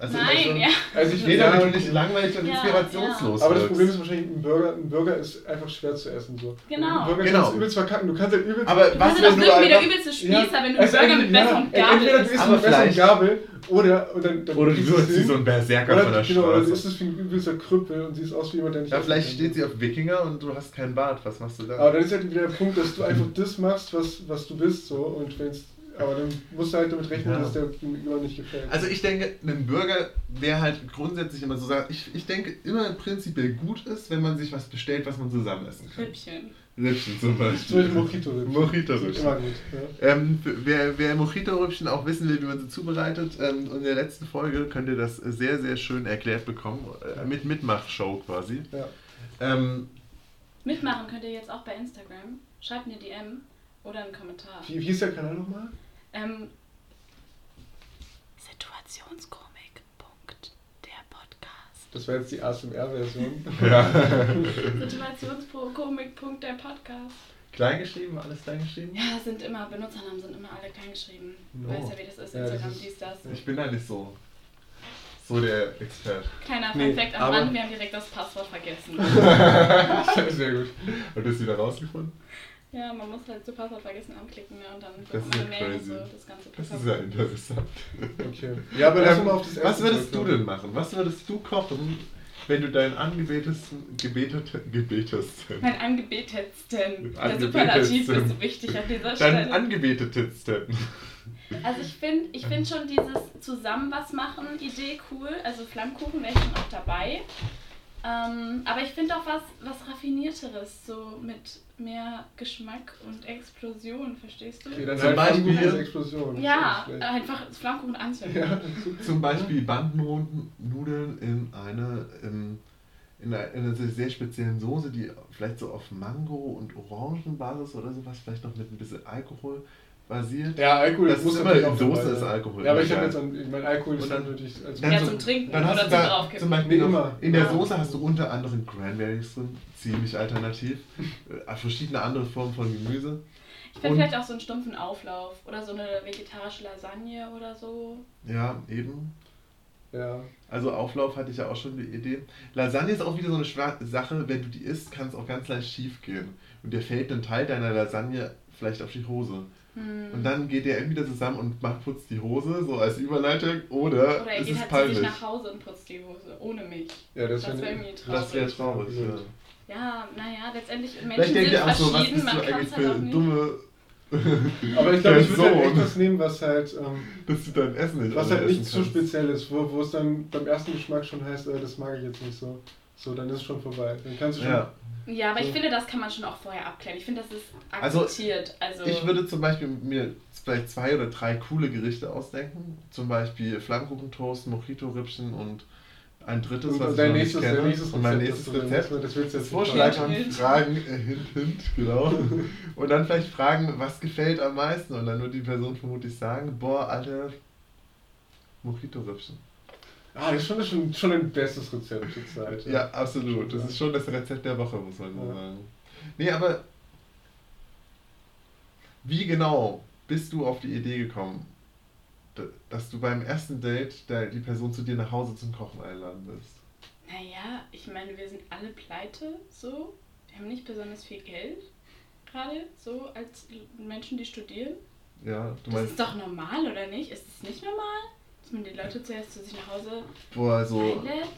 Also nein, schon- ja. Also ich Nee, ja, nicht langweilig und Ja, inspirationslos Aber das. Problem ist wahrscheinlich, ein Burger, ein Burger ist einfach schwer zu essen. So. Genau. Ein Burger Genau. kannst du übelst verkacken. Du kannst halt übelst. Aber Du was, kannst ja wenn doch du der übelste Spießer, wenn du also einen Burger mit Messer und ja, Gabel Entweder du isst. mit Messer und. Gabel oder. Und dann, dann Oder du wirst es wie so ein Berserker Oder, von der genau, oder du Straße. isst es wie ein übelster Krüppel und siehst aus wie jemand, der nicht Ja, vielleicht kann. steht sie auf Wikinger und du hast keinen Bart. Was machst du da? Aber dann ist halt wieder der Punkt, dass du einfach das machst, was, was du bist. So. Und wenn's, aber dann musst du halt damit rechnen, Ja. dass der Gegenüber nicht gefällt. Also ich denke, ein Burger wäre halt grundsätzlich immer so sagen, ich, ich denke immer prinzipiell gut ist, wenn man sich was bestellt, was man zusammen essen kann. Rippchen. Rippchen zum Zum Beispiel Beispiel. Mojito. Mojito-Rippchen. Immer gut. Ja. Ähm, wer wer Mojito-Rüppchen auch wissen will, wie man sie zubereitet, ähm, in der letzten Folge könnt ihr das sehr, sehr schön erklärt bekommen. Äh, mit Mitmachshow quasi. Ja. Ähm, Mitmachen könnt ihr jetzt auch bei Instagram. Schreibt mir DM. Oder einen Kommentar. Wie, wie ist der Kanal nochmal? Ähm, Situationskomik. Punkt. Der Podcast. Das war jetzt die ASMR-Version. Ja. Situationskomik. Punkt. Der Podcast. klein geschrieben, alles klein geschrieben? Ja, sind immer, Benutzernamen sind immer alle klein geschrieben. No. Weißt ja, wie das ist, Ja, das Instagram, ist- dies, das. Ich bin da nicht so. So der Expert. Kleiner Nee, Fact am Rand, wir haben direkt das Passwort vergessen. Sehr gut. Hast du es wieder rausgefunden? Ja, man muss halt so Passwort vergessen anklicken ne, und dann Das ist ja man eine Mail und crazy. so das ganze Das Passwort. ist ja interessant. Okay. Ja, aber lass Ähm, mal auf das was würdest du denn machen? Was würdest du kochen, wenn du deinen angebetesten, gebetet, gebetesten, Mein angebetetsten. Der Angebetetsten. Superlativ ist so wichtig an dieser deinen Stelle. angebetetesten, Also ich finde ich find schon dieses zusammen was machen Idee cool. Also Flammkuchen wäre ich schon auch dabei. Ähm, aber ich finde auch was, was raffinierteres, so mit mehr Geschmack und Explosion, verstehst du? Okay, dann Zum halt Beispiel- Explosion. ja, einfach Flammkuchen anzünden. Ja, zum Beispiel Bandnudeln in eine, in, in einer, in einer sehr speziellen Soße, die vielleicht so auf Mango- und Orangenbasis oder sowas, vielleicht noch mit ein bisschen Alkohol basiert. ja Alkohol Das muss ist immer in Soße ist. Alkohol. Ja, aber ich Ja. habe jetzt an, ich mein Alkohol ist dann- natürlich als dann Ja, so- zum Trinken Dann hast oder du zum Draufkippen. zum Beispiel Nee, immer. in der. Soße hast du unter anderem Cranberries drin, ziemlich alternativ, äh, verschiedene andere Formen von Gemüse. Ich finde vielleicht auch so einen stumpfen Auflauf oder so eine vegetarische Lasagne oder so. Ja, eben. Ja. Also Auflauf hatte ich ja auch schon die Idee. Lasagne ist auch wieder so eine Schwa Sache, wenn du die isst, kann es auch ganz leicht schief gehen. Und dir fällt ein Teil deiner Lasagne vielleicht auf die Hose. Hm. Und dann geht der entweder zusammen und macht putzt die Hose, so als Überleitung, oder, oder er geht halt zu sich peinlich. nach Hause und putzt die Hose, ohne mich. Ja, das, Das wär- wäre irgendwie traurig. Das wäre traurig, ja. Ja, naja, letztendlich Menschen Vielleicht sind auch so, was verschieden, bist du man kann eigentlich es für halt auch nicht. dumme, Aber ich glaube, ich würde halt echt was nehmen, was halt, ähm, dass du dein Essen nicht was halt nicht zu speziell ist, wo, wo es dann beim ersten Geschmack schon heißt, äh, das mag ich jetzt nicht so. So, dann ist es schon vorbei. Dann kannst du schon. Ja. Ja, aber ich So. finde, das kann man schon auch vorher abklären. Ich finde, das ist Also, akzeptiert. Also, Ich würde zum Beispiel mir vielleicht zwei oder drei coole Gerichte ausdenken. Zum Beispiel Flammkuchentoast, Mojito-Rippchen und ein drittes, Und was dein ich noch nächstes, nicht kenne. und mein nächstes Rezept. Das willst du jetzt Vorschlag nicht haben, Hint. Fragen, äh, hint, hint, genau. Und dann vielleicht fragen, was gefällt am meisten? Und dann wird die Person vermutlich sagen, boah, Alter, Mojito-Rippchen. Ah, das ist schon, das ist schon, schon ein bestes Rezept zur Zeit. Ja, absolut. Das ist schon das Rezept der Woche, muss man so Ja. sagen. Nee, aber wie genau bist du auf die Idee gekommen, dass du beim ersten Date der, die Person zu dir nach Hause zum Kochen einladen willst? naja, ich meine, wir sind alle pleite, so. Wir haben nicht besonders viel Geld, gerade, so als Menschen, die studieren. Ja, du Das meinst, ist doch normal, oder nicht? Ist es nicht normal, dass man die Leute zuerst zu sich nach Hause boah, so, einlädt?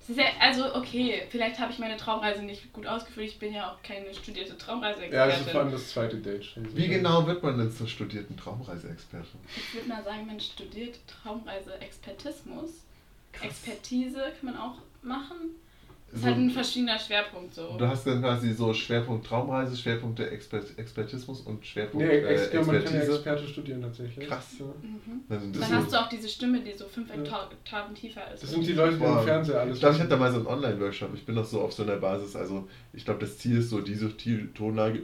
Das ist ja, also okay, vielleicht habe ich meine Traumreise nicht gut ausgeführt. Ich bin ja auch keine studierte Ja, das ist Traumreise-Expertin. vor allem das zweite Date schon. wie genau wird man denn zur studierten Traumreiseexpertin? ich würde mal sagen, man studiert Traumreise-Expertismus. Expertise kann man auch machen. Ist So, halt ein verschiedener Schwerpunkt so. du hast dann quasi so Schwerpunkt Traumreise, Schwerpunkt der Exper Expertismus und Schwerpunkt Nee, äh, Ex ja, man kann ja Expertise. Experte studieren tatsächlich. Krass. Ja. Mhm. Dann das Dann hast du auch diese Stimme, die so fünf Ja. Oktaven tiefer ist. Das sind die Leute, die im Fernseher alles Ich glaube, ich hatte da mal so einen Online-Workshop. Ich bin noch so auf so einer Basis. Also, ich glaube, das Ziel ist so diese Tonlage.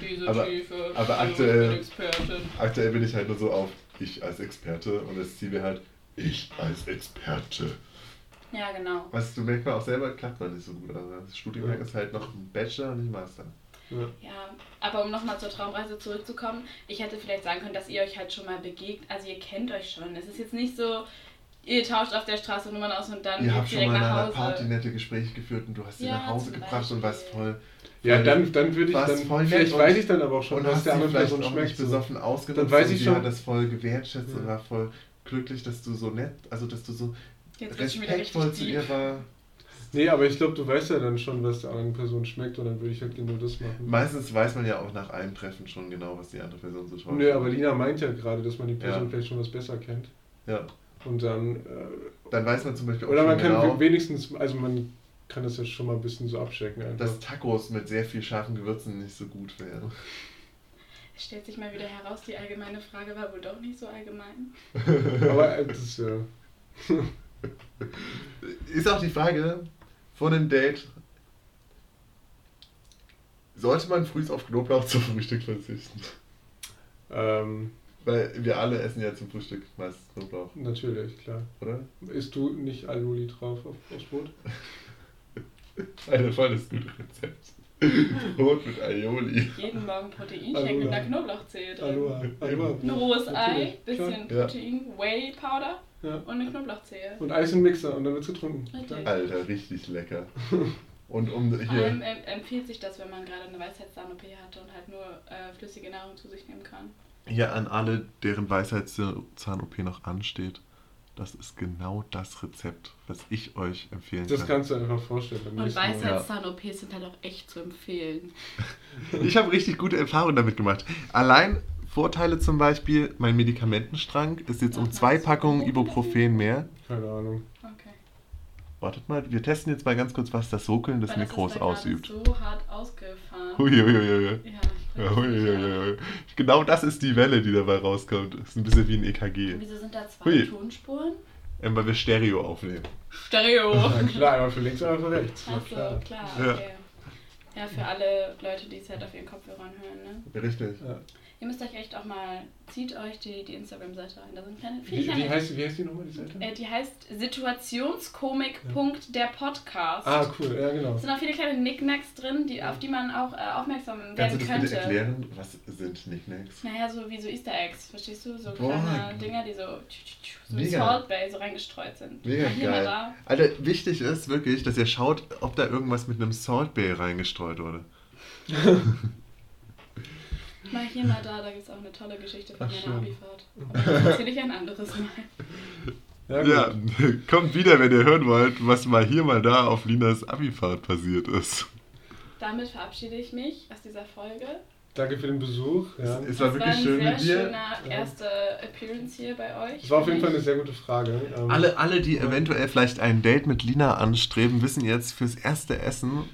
Diese aber- Tiefe. aber aktuell-. Aktuell bin ich halt nur so auf ich als Experte und das Ziel wäre halt ich als Experte. Ja, genau. Was du merkst man auch selber, klappt man nicht so gut. Also das Studiengang Ja. ist halt noch ein Bachelor und nicht Master. Ja. Ja, aber um nochmal zur Traumreise zurückzukommen, ich hätte vielleicht sagen können, dass ihr euch halt schon mal begegnet. Also ihr kennt euch schon. Es ist jetzt nicht so, ihr tauscht auf der Straße Nummern aus und dann Ihr habt schon direkt mal nach einer Hause. Party nette Gespräche geführt und du hast sie Ja, nach Hause gebracht und warst voll. Ja, dann, dann würde ich dann. voll nett Vielleicht und- weiß ich dann aber auch schon, und was hast der vielleicht Person auch schmeckt. nicht So. besoffen ausgenutzt. Dann weiß und ich schon- hat das voll gewertschätzt und Ja. war voll glücklich, dass du so nett, also dass du so Jetzt respektvoll zu ihr war. Nee, aber ich glaube, du weißt ja dann schon, was der anderen Person schmeckt und dann würde ich halt genau das machen. Meistens weiß man ja auch nach einem Treffen schon genau, was die andere Person so toll Nee, aber Lina meint ja gerade, dass man die Person Ja. vielleicht schon was besser kennt. Ja, Und dann. Äh, dann weiß man zum Beispiel auch oder schon man kann genau, wenigstens, also man kann das ja schon mal ein bisschen so abchecken einfach. dass Tacos mit sehr viel scharfen Gewürzen nicht so gut wären. Es stellt sich mal wieder heraus, die allgemeine Frage war wohl doch nicht so allgemein. aber äh, das ist ja. Ist auch die Frage von einem Date, Sollte man früh auf Knoblauch zum Frühstück verzichten? Ähm, Weil wir alle essen ja zum Frühstück meistens Knoblauch, natürlich, klar. oder? Isst du nicht Aioli drauf auf, aufs Brot? Alter, voll das gute Rezept. Brot mit Aioli. Jeden Morgen Proteinshake mit einer Knoblauchzehe drin. Aloha. Aloha. Ein rohes Ei, bisschen klar. Protein, Whey Powder Ja. und eine Knoblauchzehe. Und Eis im Mixer und dann wird's getrunken. Richtig. Alter, richtig lecker. Und um Vor hier. allem ähm, empfiehlt sich das, wenn man gerade eine Weisheitszahn-OP hatte und halt nur äh, flüssige Nahrung zu sich nehmen kann. Hier an alle, deren Weisheitszahn-OP noch ansteht. Das ist genau das Rezept, was ich euch empfehlen Das kann. kannst du einfach vorstellen. Und. Weisheitszahn-OPs sind halt auch echt zu empfehlen. Ich habe richtig gute Erfahrungen damit gemacht. Allein Vorteile zum Beispiel, mein Medikamentenstrang ist jetzt um zwei? Packungen Ibuprofen mehr. Keine Ahnung. Okay. Wartet mal, wir testen jetzt mal ganz kurz, was das Ruckeln des Weil das Mikros ausübt. so hart ausgefahren. Huiuiuiui. Ja, ich Ja, weiß nicht, ja. huiuiui. Genau das ist die Welle, die dabei rauskommt. Das ist ein bisschen wie ein EKG. Wieso sind da zwei Hui. Tonspuren? Ähm, weil wir Stereo aufnehmen. Stereo. Na klar, einmal für links, einmal für rechts. Na Achso, klar. klar, Ja. okay. Ja, für alle Leute, die es halt auf ihren Kopfhörern hören, ne? Richtig. Ja. Ihr müsst euch echt auch mal, zieht euch die, die Instagram-Seite rein. Da sind kleine, Wie, viele wie, kleine heißt, wie heißt die nochmal, die Seite? Äh, die heißt Situationskomik. Der Podcast. Ah, cool, ja, genau. Es sind auch viele kleine Knickknacks drin, die, auf die man auch äh, aufmerksam Kannst werden du das könnte. bitte erklären? Was sind Knickknacks? Naja, so wie so Easter Eggs, verstehst du? So Boah. kleine Dinger, die so, tsch, tsch, tsch, so in Mega. Salt Bay so reingestreut sind. Mega Mal geil. mal. Alter, wichtig ist wirklich, dass ihr schaut, ob da irgendwas mit einem Salt Bay reingestreut wurde. Mal hier, mal da, da gibt es auch eine tolle Geschichte von Ach, meiner. Abifahrt. Aber das erzähle ich ein anderes Mal. Ja. Ja, kommt wieder, wenn ihr hören wollt, was mal hier, mal da auf Linas Abifahrt passiert ist. Damit verabschiede ich mich aus dieser Folge. Danke für den Besuch. Ja. Es Es war war wirklich ein schön mit dir. schöner erster Appearance hier bei euch. Das war auf jeden Fall eine sehr gute Frage. Ähm, Alle, alle, die eventuell vielleicht ein Date mit Lina anstreben, wissen jetzt fürs erste Essen.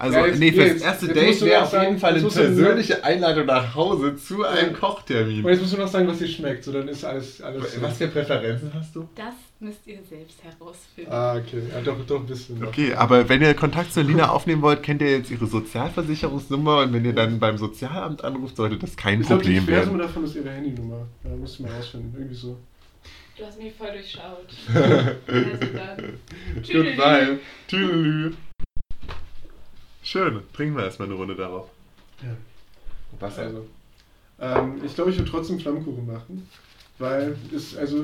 Also, Ja, jetzt- nee, fürs erste Date wäre auf jeden Fall eine du sagen- persönliche Einladung nach Hause zu einem. Kochtermin. Und jetzt musst du noch sagen, was dir schmeckt. So, dann ist alles. alles Was für Präferenzen hast du? Das müsst ihr selbst herausfinden. Ah, okay. Ja, doch, doch ein bisschen. noch. Okay, aber wenn ihr Kontakt zu Lina aufnehmen wollt, kennt ihr jetzt ihre Sozialversicherungsnummer und wenn ihr dann beim Sozialamt anruft, sollte das kein Ich glaube, die Problem Quersumme werden. davon ist ihre Handynummer. Ja, musst du mal rausfinden. Irgendwie so. Du hast mich voll durchschaut. also dann. Goodbye. Tüdelü. Schön, trinken wir erstmal eine Runde darauf. Ja. Wasser. Also, ähm, ich glaube, ich würde trotzdem Flammkuchen machen, weil es, also,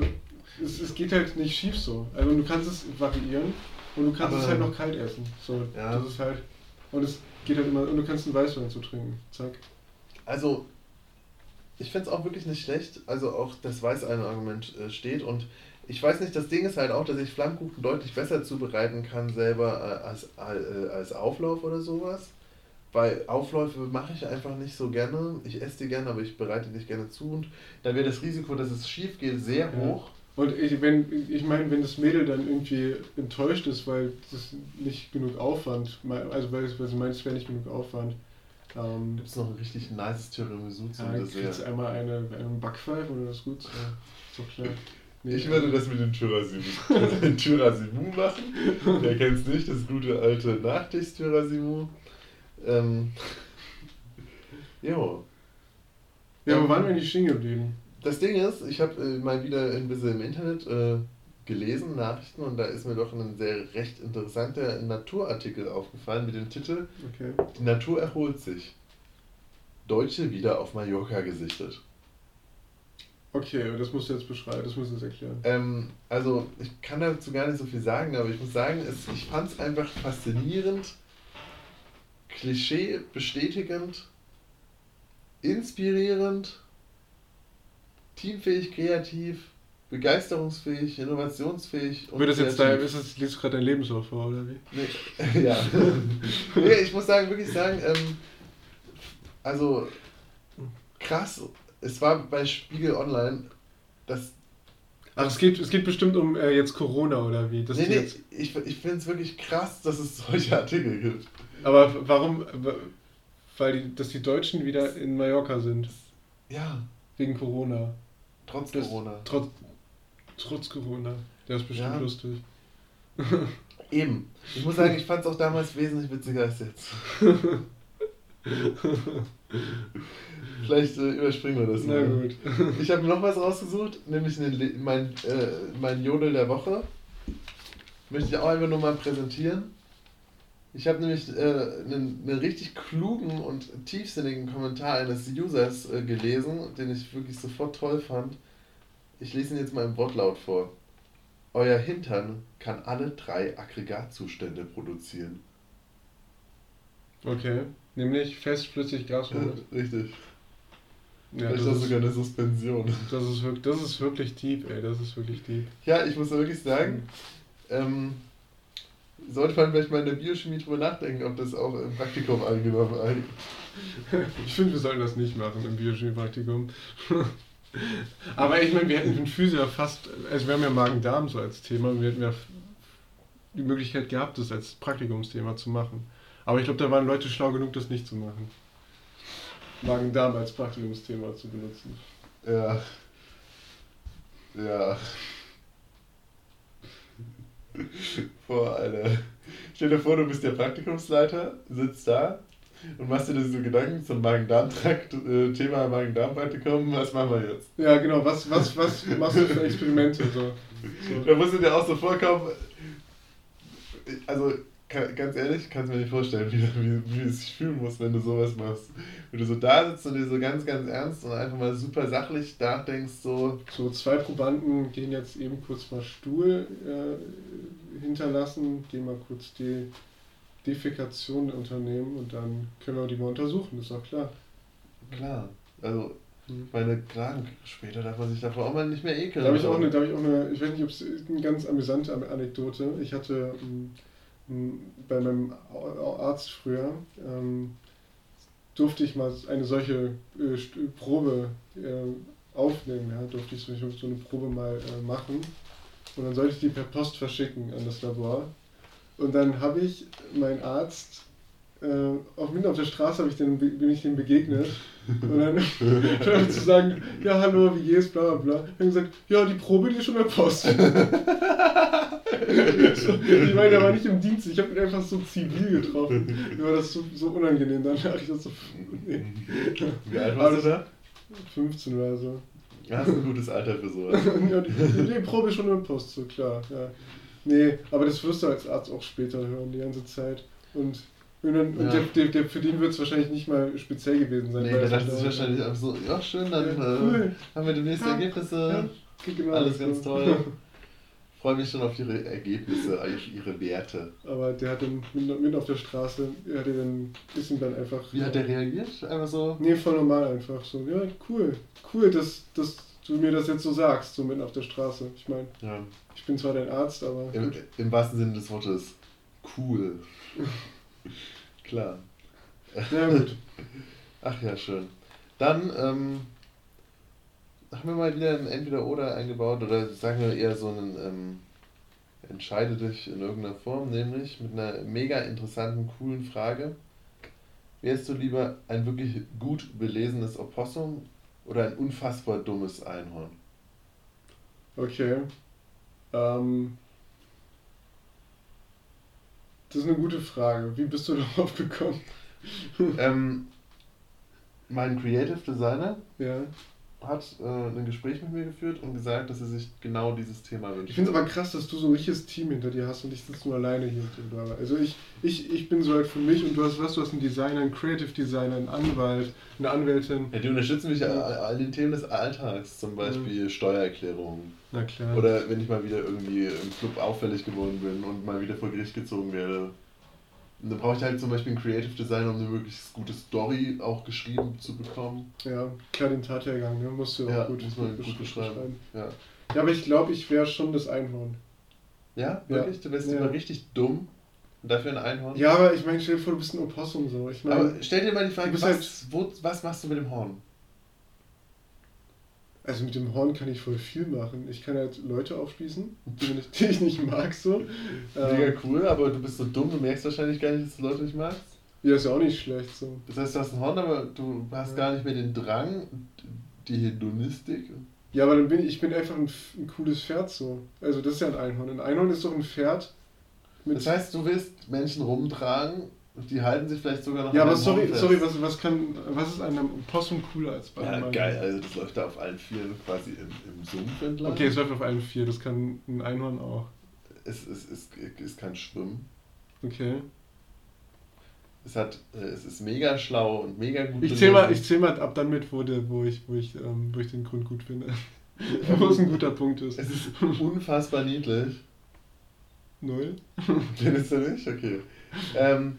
es, es geht halt nicht schief so. Also du kannst es variieren und du kannst Aber- es halt noch kalt essen. So, Ja. das ist halt und es geht halt immer und du kannst einen Weißwein zu trinken. Zack. Also, ich finde es auch wirklich nicht schlecht. Also auch das Weißein-Argument äh, steht und ich weiß nicht, das Ding ist halt auch, dass ich Flammkuchen deutlich besser zubereiten kann selber äh, als, äh, als Auflauf oder sowas. Weil Aufläufe mache ich einfach nicht so gerne. Ich esse die gerne, aber ich bereite die nicht gerne zu. Und da wäre das Risiko, dass es schief geht, sehr Ja. hoch. Und ich, wenn, ich meine, wenn das Mädel dann irgendwie enttäuscht ist, weil das nicht genug Aufwand, also weil, weil sie meint, es wäre nicht genug Aufwand, ähm, Gibt es noch ein richtig nice Tiramisu zum ja, Dessert? einmal eine, einen Backpfeife oder das gut. Ja, doch klar. Nee, Ich würde das mit dem Tyrasimu, Tyrasimu machen. Wer kennt es nicht, das gute alte Nachtisch-Tyrasimu. Ähm, jo. Ja, wo waren wir nicht stehen geblieben? Das Ding ist, ich habe äh, mal wieder ein bisschen im Internet äh, gelesen, Nachrichten, und da ist mir doch ein sehr recht interessanter Naturartikel aufgefallen mit dem Titel Okay. Die Natur erholt sich. Deutsche wieder auf Mallorca gesichtet. Okay, das musst du jetzt beschreiben, das musst du jetzt erklären. Ähm, also, ich kann dazu gar nicht so viel sagen, aber ich muss sagen, es, ich fand es einfach faszinierend, Klischee bestätigend, inspirierend, teamfähig, kreativ, begeisterungsfähig, innovationsfähig. Wird das jetzt dein, ist das, liest du gerade dein Lebenslauf vor, oder wie? Nee, ja. nee, ich muss sagen, wirklich sagen, ähm, also krass, es war bei Spiegel Online, das Ach, es geht, es geht bestimmt um äh, jetzt Corona, oder wie? Das nee, nee, jetzt, ich, ich finde es wirklich krass, dass es solche Artikel gibt. aber warum? Weil die, dass die Deutschen wieder in Mallorca sind, Ja, wegen Corona. trotz Das- Corona. Trotz, trotz Corona. Der ist bestimmt Ja. lustig. Eben. Ich muss sagen, ich fand es auch damals wesentlich witziger als jetzt. Vielleicht äh, überspringen wir das Na mal. gut. Ich habe noch was rausgesucht, nämlich einen mein, äh, mein Jodel der Woche. Möchte ich auch einfach nur mal präsentieren. Ich habe nämlich äh, einen, einen richtig klugen und tiefsinnigen Kommentar eines Users äh, gelesen, den ich wirklich sofort toll fand. Ich lese ihn jetzt mal im Wortlaut vor. Euer Hintern kann alle drei Aggregatzustände produzieren. Okay. Nämlich fest, flüssig, Gas oder was? Richtig. Ja, Vielleicht das ist, sogar eine Suspension. das, ist wirklich, das ist wirklich deep, ey. Das ist wirklich deep. Ja, ich muss wirklich sagen, ähm, sollte man vielleicht mal in der Biochemie drüber nachdenken, ob das auch im Praktikum angenommen wird. Ich finde, wir sollten das nicht machen im Biochemie-Praktikum. Aber ich meine, wir hätten in Physik ja fast, also wir haben ja Magen-Darm so als Thema, und wir hätten ja die Möglichkeit gehabt, das als Praktikumsthema zu machen. Aber ich glaube, da waren Leute schlau genug, das nicht zu machen. Magen-Darm als Praktikumsthema zu benutzen. Ja. Ja. Boah, Alter. Stell dir vor, du bist der Praktikumsleiter, sitzt da und machst dir da so Gedanken zum Magen-Darm-Trakt, äh, Thema Magen-Darm-Praktikum, was machen wir jetzt? Ja, genau, was, was, was machst du für Experimente? So. Da muss dir auch so vorkommen, also ganz ehrlich, kannst du mir nicht vorstellen, wie, wie, wie es sich fühlen muss, wenn du sowas machst. Wenn du so da sitzt und dir so ganz, ganz ernst und einfach mal super sachlich nachdenkst, so, So, zwei Probanden gehen jetzt eben kurz mal Stuhl äh, hinterlassen, gehen mal kurz die Defekation unternehmen und dann können wir die mal untersuchen, ist doch klar. klar, also Mhm. meine Kragen, später darf man sich davor auch mal nicht mehr ekeln. Da habe ich auch eine, da habe ich auch eine, ich weiß nicht, ob es eine ganz amüsante An- Anekdote. Ich hatte ähm, bei meinem Arzt früher ähm, durfte ich mal eine solche äh, Probe äh, aufnehmen, ja, durfte ich so, eine Probe mal äh, machen. Und dann sollte ich die per Post verschicken an das Labor. Und dann habe ich meinen Arzt äh, auf mitten auf der Straße ich den, bin ich dem begegnet und dann statt zu sagen, ja hallo, wie geht's, bla bla bla, er gesagt, ja die Probe, die ist schon per Post. so, ich meine, der war nicht im Dienst, ich habe ihn einfach so zivil getroffen. Mir war das so, so unangenehm, dann dachte ich das so, nee, Wie alt warst du da? 15 oder so. Ja, hast ein gutes Alter für sowas. ja, die, die Probe ist schon per Post, so klar, ja. Nee, aber das wirst du als Arzt auch später hören, die ganze Zeit. Und, und, Ja. der, der, der, für den wird es wahrscheinlich nicht mal speziell gewesen sein. Nee, es dachte ich dauert. wahrscheinlich einfach so, ja schön, dann Ja, äh, cool. haben wir demnächst Ja. Ergebnisse. Genau Alles ganz toll. Freue mich schon auf ihre Ergebnisse, auf ihre Werte. Aber der hat dann mitten, auf der Straße, er hat dann, ist ihm dann einfach. Wie hat der reagiert? Einfach so? Nee, voll normal einfach so. Ja, cool. Cool, dass, dass du mir das jetzt so sagst, so mitten auf der Straße. Ich meine, Ja. ich bin zwar dein Arzt, aber. Im. Im wahrsten Sinne des Wortes. Cool. Klar. Ja, gut. Ach ja, schön. Dann ähm, haben wir mal wieder ein Entweder-Oder eingebaut oder sagen wir eher so einen ähm, Entscheide dich in irgendeiner Form, nämlich mit einer mega interessanten, coolen Frage. Wärst du lieber ein wirklich gut belesenes Opossum oder ein unfassbar dummes Einhorn? Okay. Ähm, das ist eine gute Frage. Wie bist du darauf gekommen? ähm, mein Creative Designer Ja. Hat äh, ein Gespräch mit mir geführt und gesagt, dass er sich genau dieses Thema wünscht. Ich finde es aber krass, dass du so ein richtiges Team hinter dir hast und ich sitze nur alleine hier mit dem Blabber. Also ich, ich, ich bin so halt für mich und du hast was, du hast einen Designer, einen Creative Designer, einen Anwalt, eine Anwältin. Ja, die unterstützen mich an all den Themen des Alltags, zum Beispiel Steuererklärungen. Na klar. Oder wenn ich mal wieder irgendwie im Club auffällig geworden bin und mal wieder vor Gericht gezogen werde. Und dann brauche ich halt zum Beispiel einen Creative Designer, um eine möglichst gute Story auch geschrieben zu bekommen. Ja, klar, den Tathergang, ne? musst du auch Ja, gut, muss man gut beschreiben. Ja, Ja, aber ich glaube, ich wäre schon das Einhorn. ja wirklich? Du wärst Ja. immer richtig dumm und dafür ein Einhorn? Ja, aber ich meine, stell dir vor, du bist ein Opossum so. Ich meine, Aber stell dir mal die Frage, bist was, halt- wo, was machst du mit dem Horn? Also mit dem Horn kann ich voll viel machen. Ich kann halt Leute aufspießen, die, ich nicht mag so. Mega Ähm, cool, aber du bist so dumm, du merkst wahrscheinlich gar nicht, dass du Leute nicht magst. ja, ist ja auch nicht schlecht so. Das heißt, du hast ein Horn, aber du hast Ja. gar nicht mehr den Drang, die Hedonistik. Ja, aber dann bin ich, ich bin einfach ein, ein cooles Pferd so. Also das ist ja ein Einhorn. Ein Einhorn ist doch ein Pferd mit. Das heißt, du willst Menschen rumtragen Die halten sich vielleicht sogar noch Ja, aber sorry, sorry was, was, kann, was ist an einem Opossum cooler als bei Ja, einem geil, also das läuft da auf allen Vieren quasi im, im Sumpf entlang. Okay, es läuft auf allen vier, das kann ein Einhorn auch. Es, es, es, es kann schwimmen. Okay. Es, hat, äh, es ist mega schlau und mega gut. Ich zähl mal, ich zähl mal ab dann mit, wo, der, wo, ich, wo, ich, ähm, wo ich den Grund gut finde. wo es ein guter Punkt ist. Es ist unfassbar niedlich. Null. Findest du nicht? Okay. Ähm,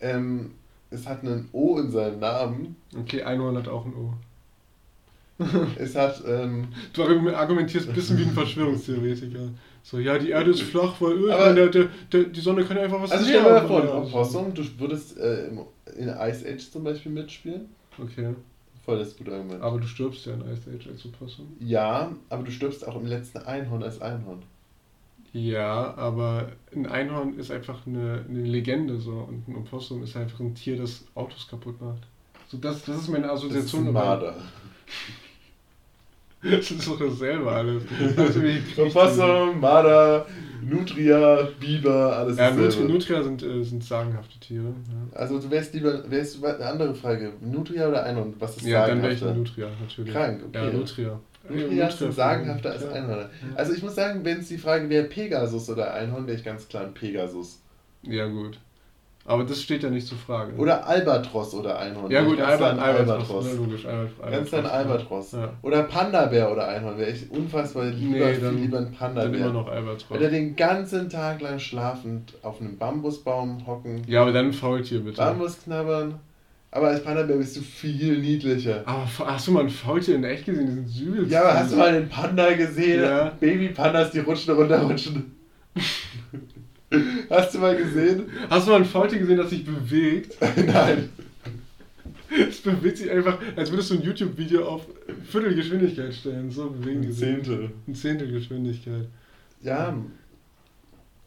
ähm, es hat einen O in seinem Namen. Okay, Einhorn hat auch ein O. Es hat, ähm, Du argumentierst ein bisschen wie ein Verschwörungstheoretiker. So, ja, die Erde ist flach, weil Aber- irgendwann der, der, der, die Sonne kann ja einfach was also stell dir mal vor, ein Opossum, du würdest äh, in Ice Age zum Beispiel mitspielen. Okay, Voll das gute Argument. aber du stirbst ja in Ice Age als Opossum. Ja, aber du stirbst auch im letzten Einhorn als Einhorn. Ja, aber ein Einhorn ist einfach eine, eine Legende so und ein Opossum ist einfach ein Tier, das Autos kaputt macht. So, das, das ist meine Das ist Assoziation ein. Marder. Das ist doch dasselbe alles. Also, Opossum, Marder, Nutria, Biber, alles Ja, dasselbe. Nutria sind, äh, sind sagenhafte Tiere. Ja, Also du wärst lieber, wärst eine andere Frage, Nutria oder Einhorn? Was ist ja dann wäre ich ein Nutria, natürlich. Krank, okay. Ja, Nutria. Sind sagenhafter als ja. Einhörner. Also ich muss sagen, wenn es die Frage wäre Pegasus oder Einhorn, wäre ich ganz klar ein Pegasus. Ja, gut. Aber das steht ja nicht zur Frage. Oder Albatros oder Einhorn. ja, gut, Albert, ein Albatros. Ja, logisch, Albert, Ganz klar ein Albatros. Ja. Oder Panda-Bär oder Einhorn wäre ich unfassbar lieber, Nee, viel dann- lieber ein Dann immer Panda-Bär. noch Albatros. Wenn er den ganzen Tag lang schlafend auf einem Bambusbaum hocken, Ja, aber dann ein Faultier bitte. Bambus knabbern. Aber als Panda-Bär bist du viel niedlicher. Aber hast du mal ein Faultier in echt gesehen? Die sind übelst. Ja, aber hast du mal einen Panda gesehen? Ja. Baby-Pandas, die rutschen runterrutschen. hast du mal gesehen? Hast du mal ein Faultier gesehen, das sich bewegt? Nein. Es bewegt sich einfach, als würdest du ein YouTube-Video auf Viertelgeschwindigkeit stellen. So bewegen die Ein sich. Zehntel. Ein Zehntel Geschwindigkeit. Ja,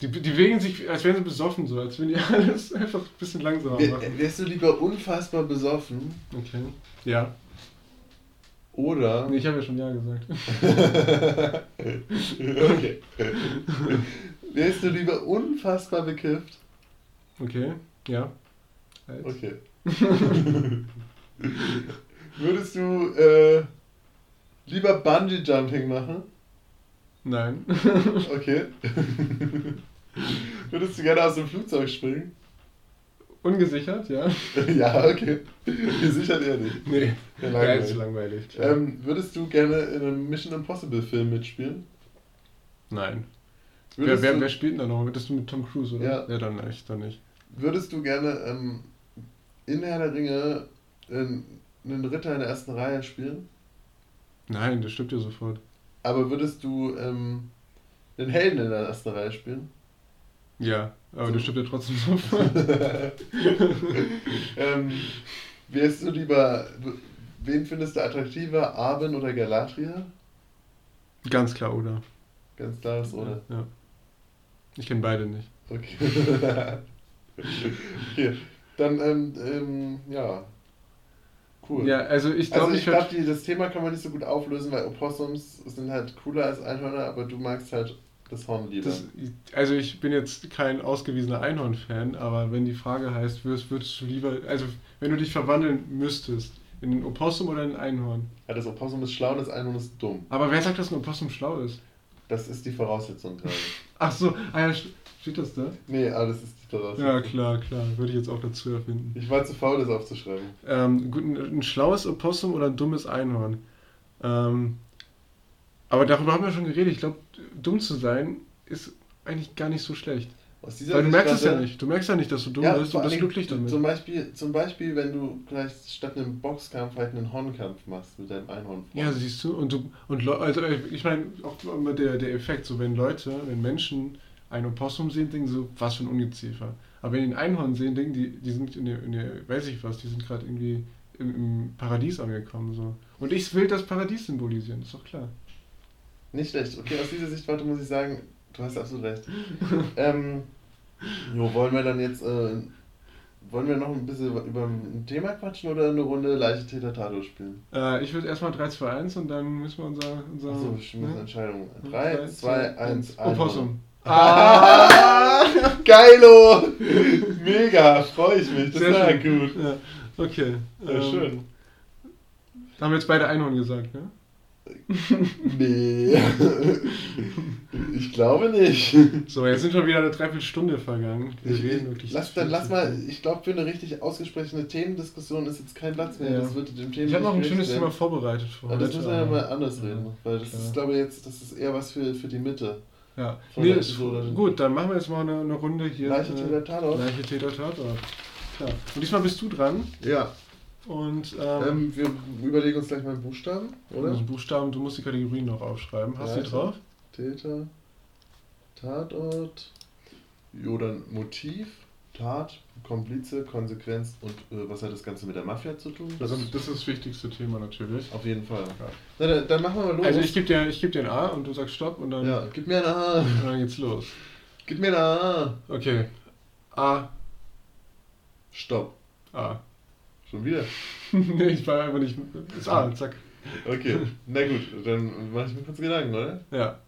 Die, die bewegen sich, als wären sie besoffen, so, als würden die alles einfach ein bisschen langsamer machen. wärst du lieber unfassbar besoffen Okay. Ja. oder. Nee, ich habe ja schon Ja gesagt. okay. Wärst du lieber unfassbar bekifft? Okay. Ja. Halt. Okay. Würdest du äh, lieber Bungee Jumping machen? Nein. Okay. Würdest du gerne aus dem Flugzeug springen? Ungesichert, ja. ja, okay. Gesichert eher nicht. Nee. Ja, Ja, ist langweilig. langweilig. Ähm, würdest du gerne in einem Mission Impossible Film mitspielen? Nein. Wer, wer, du, wer spielt denn da noch? Würdest du mit Tom Cruise, oder? Ja. Ja, dann nicht, dann nicht. würdest du gerne ähm, in Herr der Ringe einen, einen Ritter in der ersten Reihe spielen? Nein, das stimmt ja sofort. Aber würdest du ähm, einen Helden in der ersten Reihe spielen? Ja, aber So. das stimmt ja trotzdem sofort. ähm, wärst du lieber, wen findest du attraktiver, Arwen oder Galatria? Ganz klar, oder? Ganz klares Oder. Ja. Ich kenne beide nicht. Okay. okay. Dann, ähm, ähm, ja. Cool. Ja, also ich glaube, also ich ich glaube, das Thema kann man nicht so gut auflösen, weil Opossums sind halt cooler als Einhörner, aber du magst halt das Horn lieber. Das, also ich bin jetzt kein ausgewiesener Einhorn-Fan, aber wenn die Frage heißt, würdest, würdest du lieber, also wenn du dich verwandeln müsstest, in ein Opossum oder in ein Einhorn. ja, das Opossum ist schlau und das Einhorn ist dumm. Aber wer sagt, dass ein Opossum schlau ist? Das ist die Voraussetzung gerade. Ach so, ah ja, st- steht das da? nee, aber das ist die Voraussetzung. Ja, klar, klar, würde ich jetzt auch dazu erfinden. Ich war zu faul, das aufzuschreiben. Ähm, gut, ein, ein schlaues Opossum oder ein dummes Einhorn? Ähm, aber darüber haben wir schon geredet. Ich glaube, dumm zu sein ist eigentlich gar nicht so schlecht. Aus dieser Weil du merkst es ja nicht. Du merkst ja nicht, dass du dumm Ja, bist. Du vor bist glücklich damit. Zum Beispiel, zum Beispiel, wenn du vielleicht statt einem Boxkampf halt einen Hornkampf machst mit deinem Einhorn. Ja, siehst du, und du, und also äh, ich meine, auch immer der, der Effekt, so wenn Leute, wenn Menschen ein Opossum sehen, denken so, was für ein Ungeziefer. Aber wenn die ein Einhorn sehen, denken die, die sind in der, in der weiß ich was, die sind gerade irgendwie im, im Paradies angekommen. So. Und ich will das Paradies symbolisieren, ist doch klar. Nicht schlecht. Okay, aus dieser Sichtweise muss ich sagen, du hast absolut recht. ähm, jo, wollen wir dann jetzt, äh, wollen wir noch ein bisschen über ein Thema quatschen oder eine Runde leichte Täter-Tato spielen? Äh, ich würde erstmal 3, 2, 1 und dann müssen wir unser. unser Achso, bestimmt ne? Entscheidung. 3, 2, 1, Opossum. Ah! Geilo! Mega, freue ich mich. Das Sehr war schön. gut. Ja, okay. Ja, ähm, schön. Haben wir jetzt beide Einhorn gesagt, ne? Nee. ich glaube nicht. So, jetzt sind schon wieder eine Dreiviertelstunde vergangen. Wir Ich, reden wirklich lass, dann lass mal, ich glaube, für eine richtig ausgesprochene Themendiskussion ist jetzt kein Platz mehr. Ja. Das wird dem Thema Ich habe noch ein schönes gerecht Thema werden. vorbereitet für Aber heute. das müssen wir ja mal anders reden. Weil das klar. ist, glaube ich, jetzt, das ist eher was für, für die Mitte. Ja, nee, ist gut, dann machen wir jetzt mal eine, eine Runde hier. Leiche äh, Täter Tatort. Leiche Täter Tatort. Klar. Und diesmal bist du dran. Ja. Und ähm, Ähm, wir überlegen uns gleich mal einen Buchstaben, oder? also Buchstaben, du musst die Kategorien noch aufschreiben. Hast du die drauf? Täter, Tatort, jo, dann Motiv, Tat, Komplize, Konsequenz und äh, was hat das Ganze mit der Mafia zu tun? Das das ist das wichtigste Thema natürlich. auf jeden Fall. Ja. Na, dann, dann machen wir mal los. Also ich gebe dir, ich geb dir ein A und du sagst Stopp und dann, ja, gib mir eine A. und dann geht's los. Gib mir eine A. Okay. A. Stopp. A. Schon wieder? nee, ich war einfach nicht. Ist A, zack. Okay, na gut, dann mache ich mir kurz Gedanken, oder? Ja.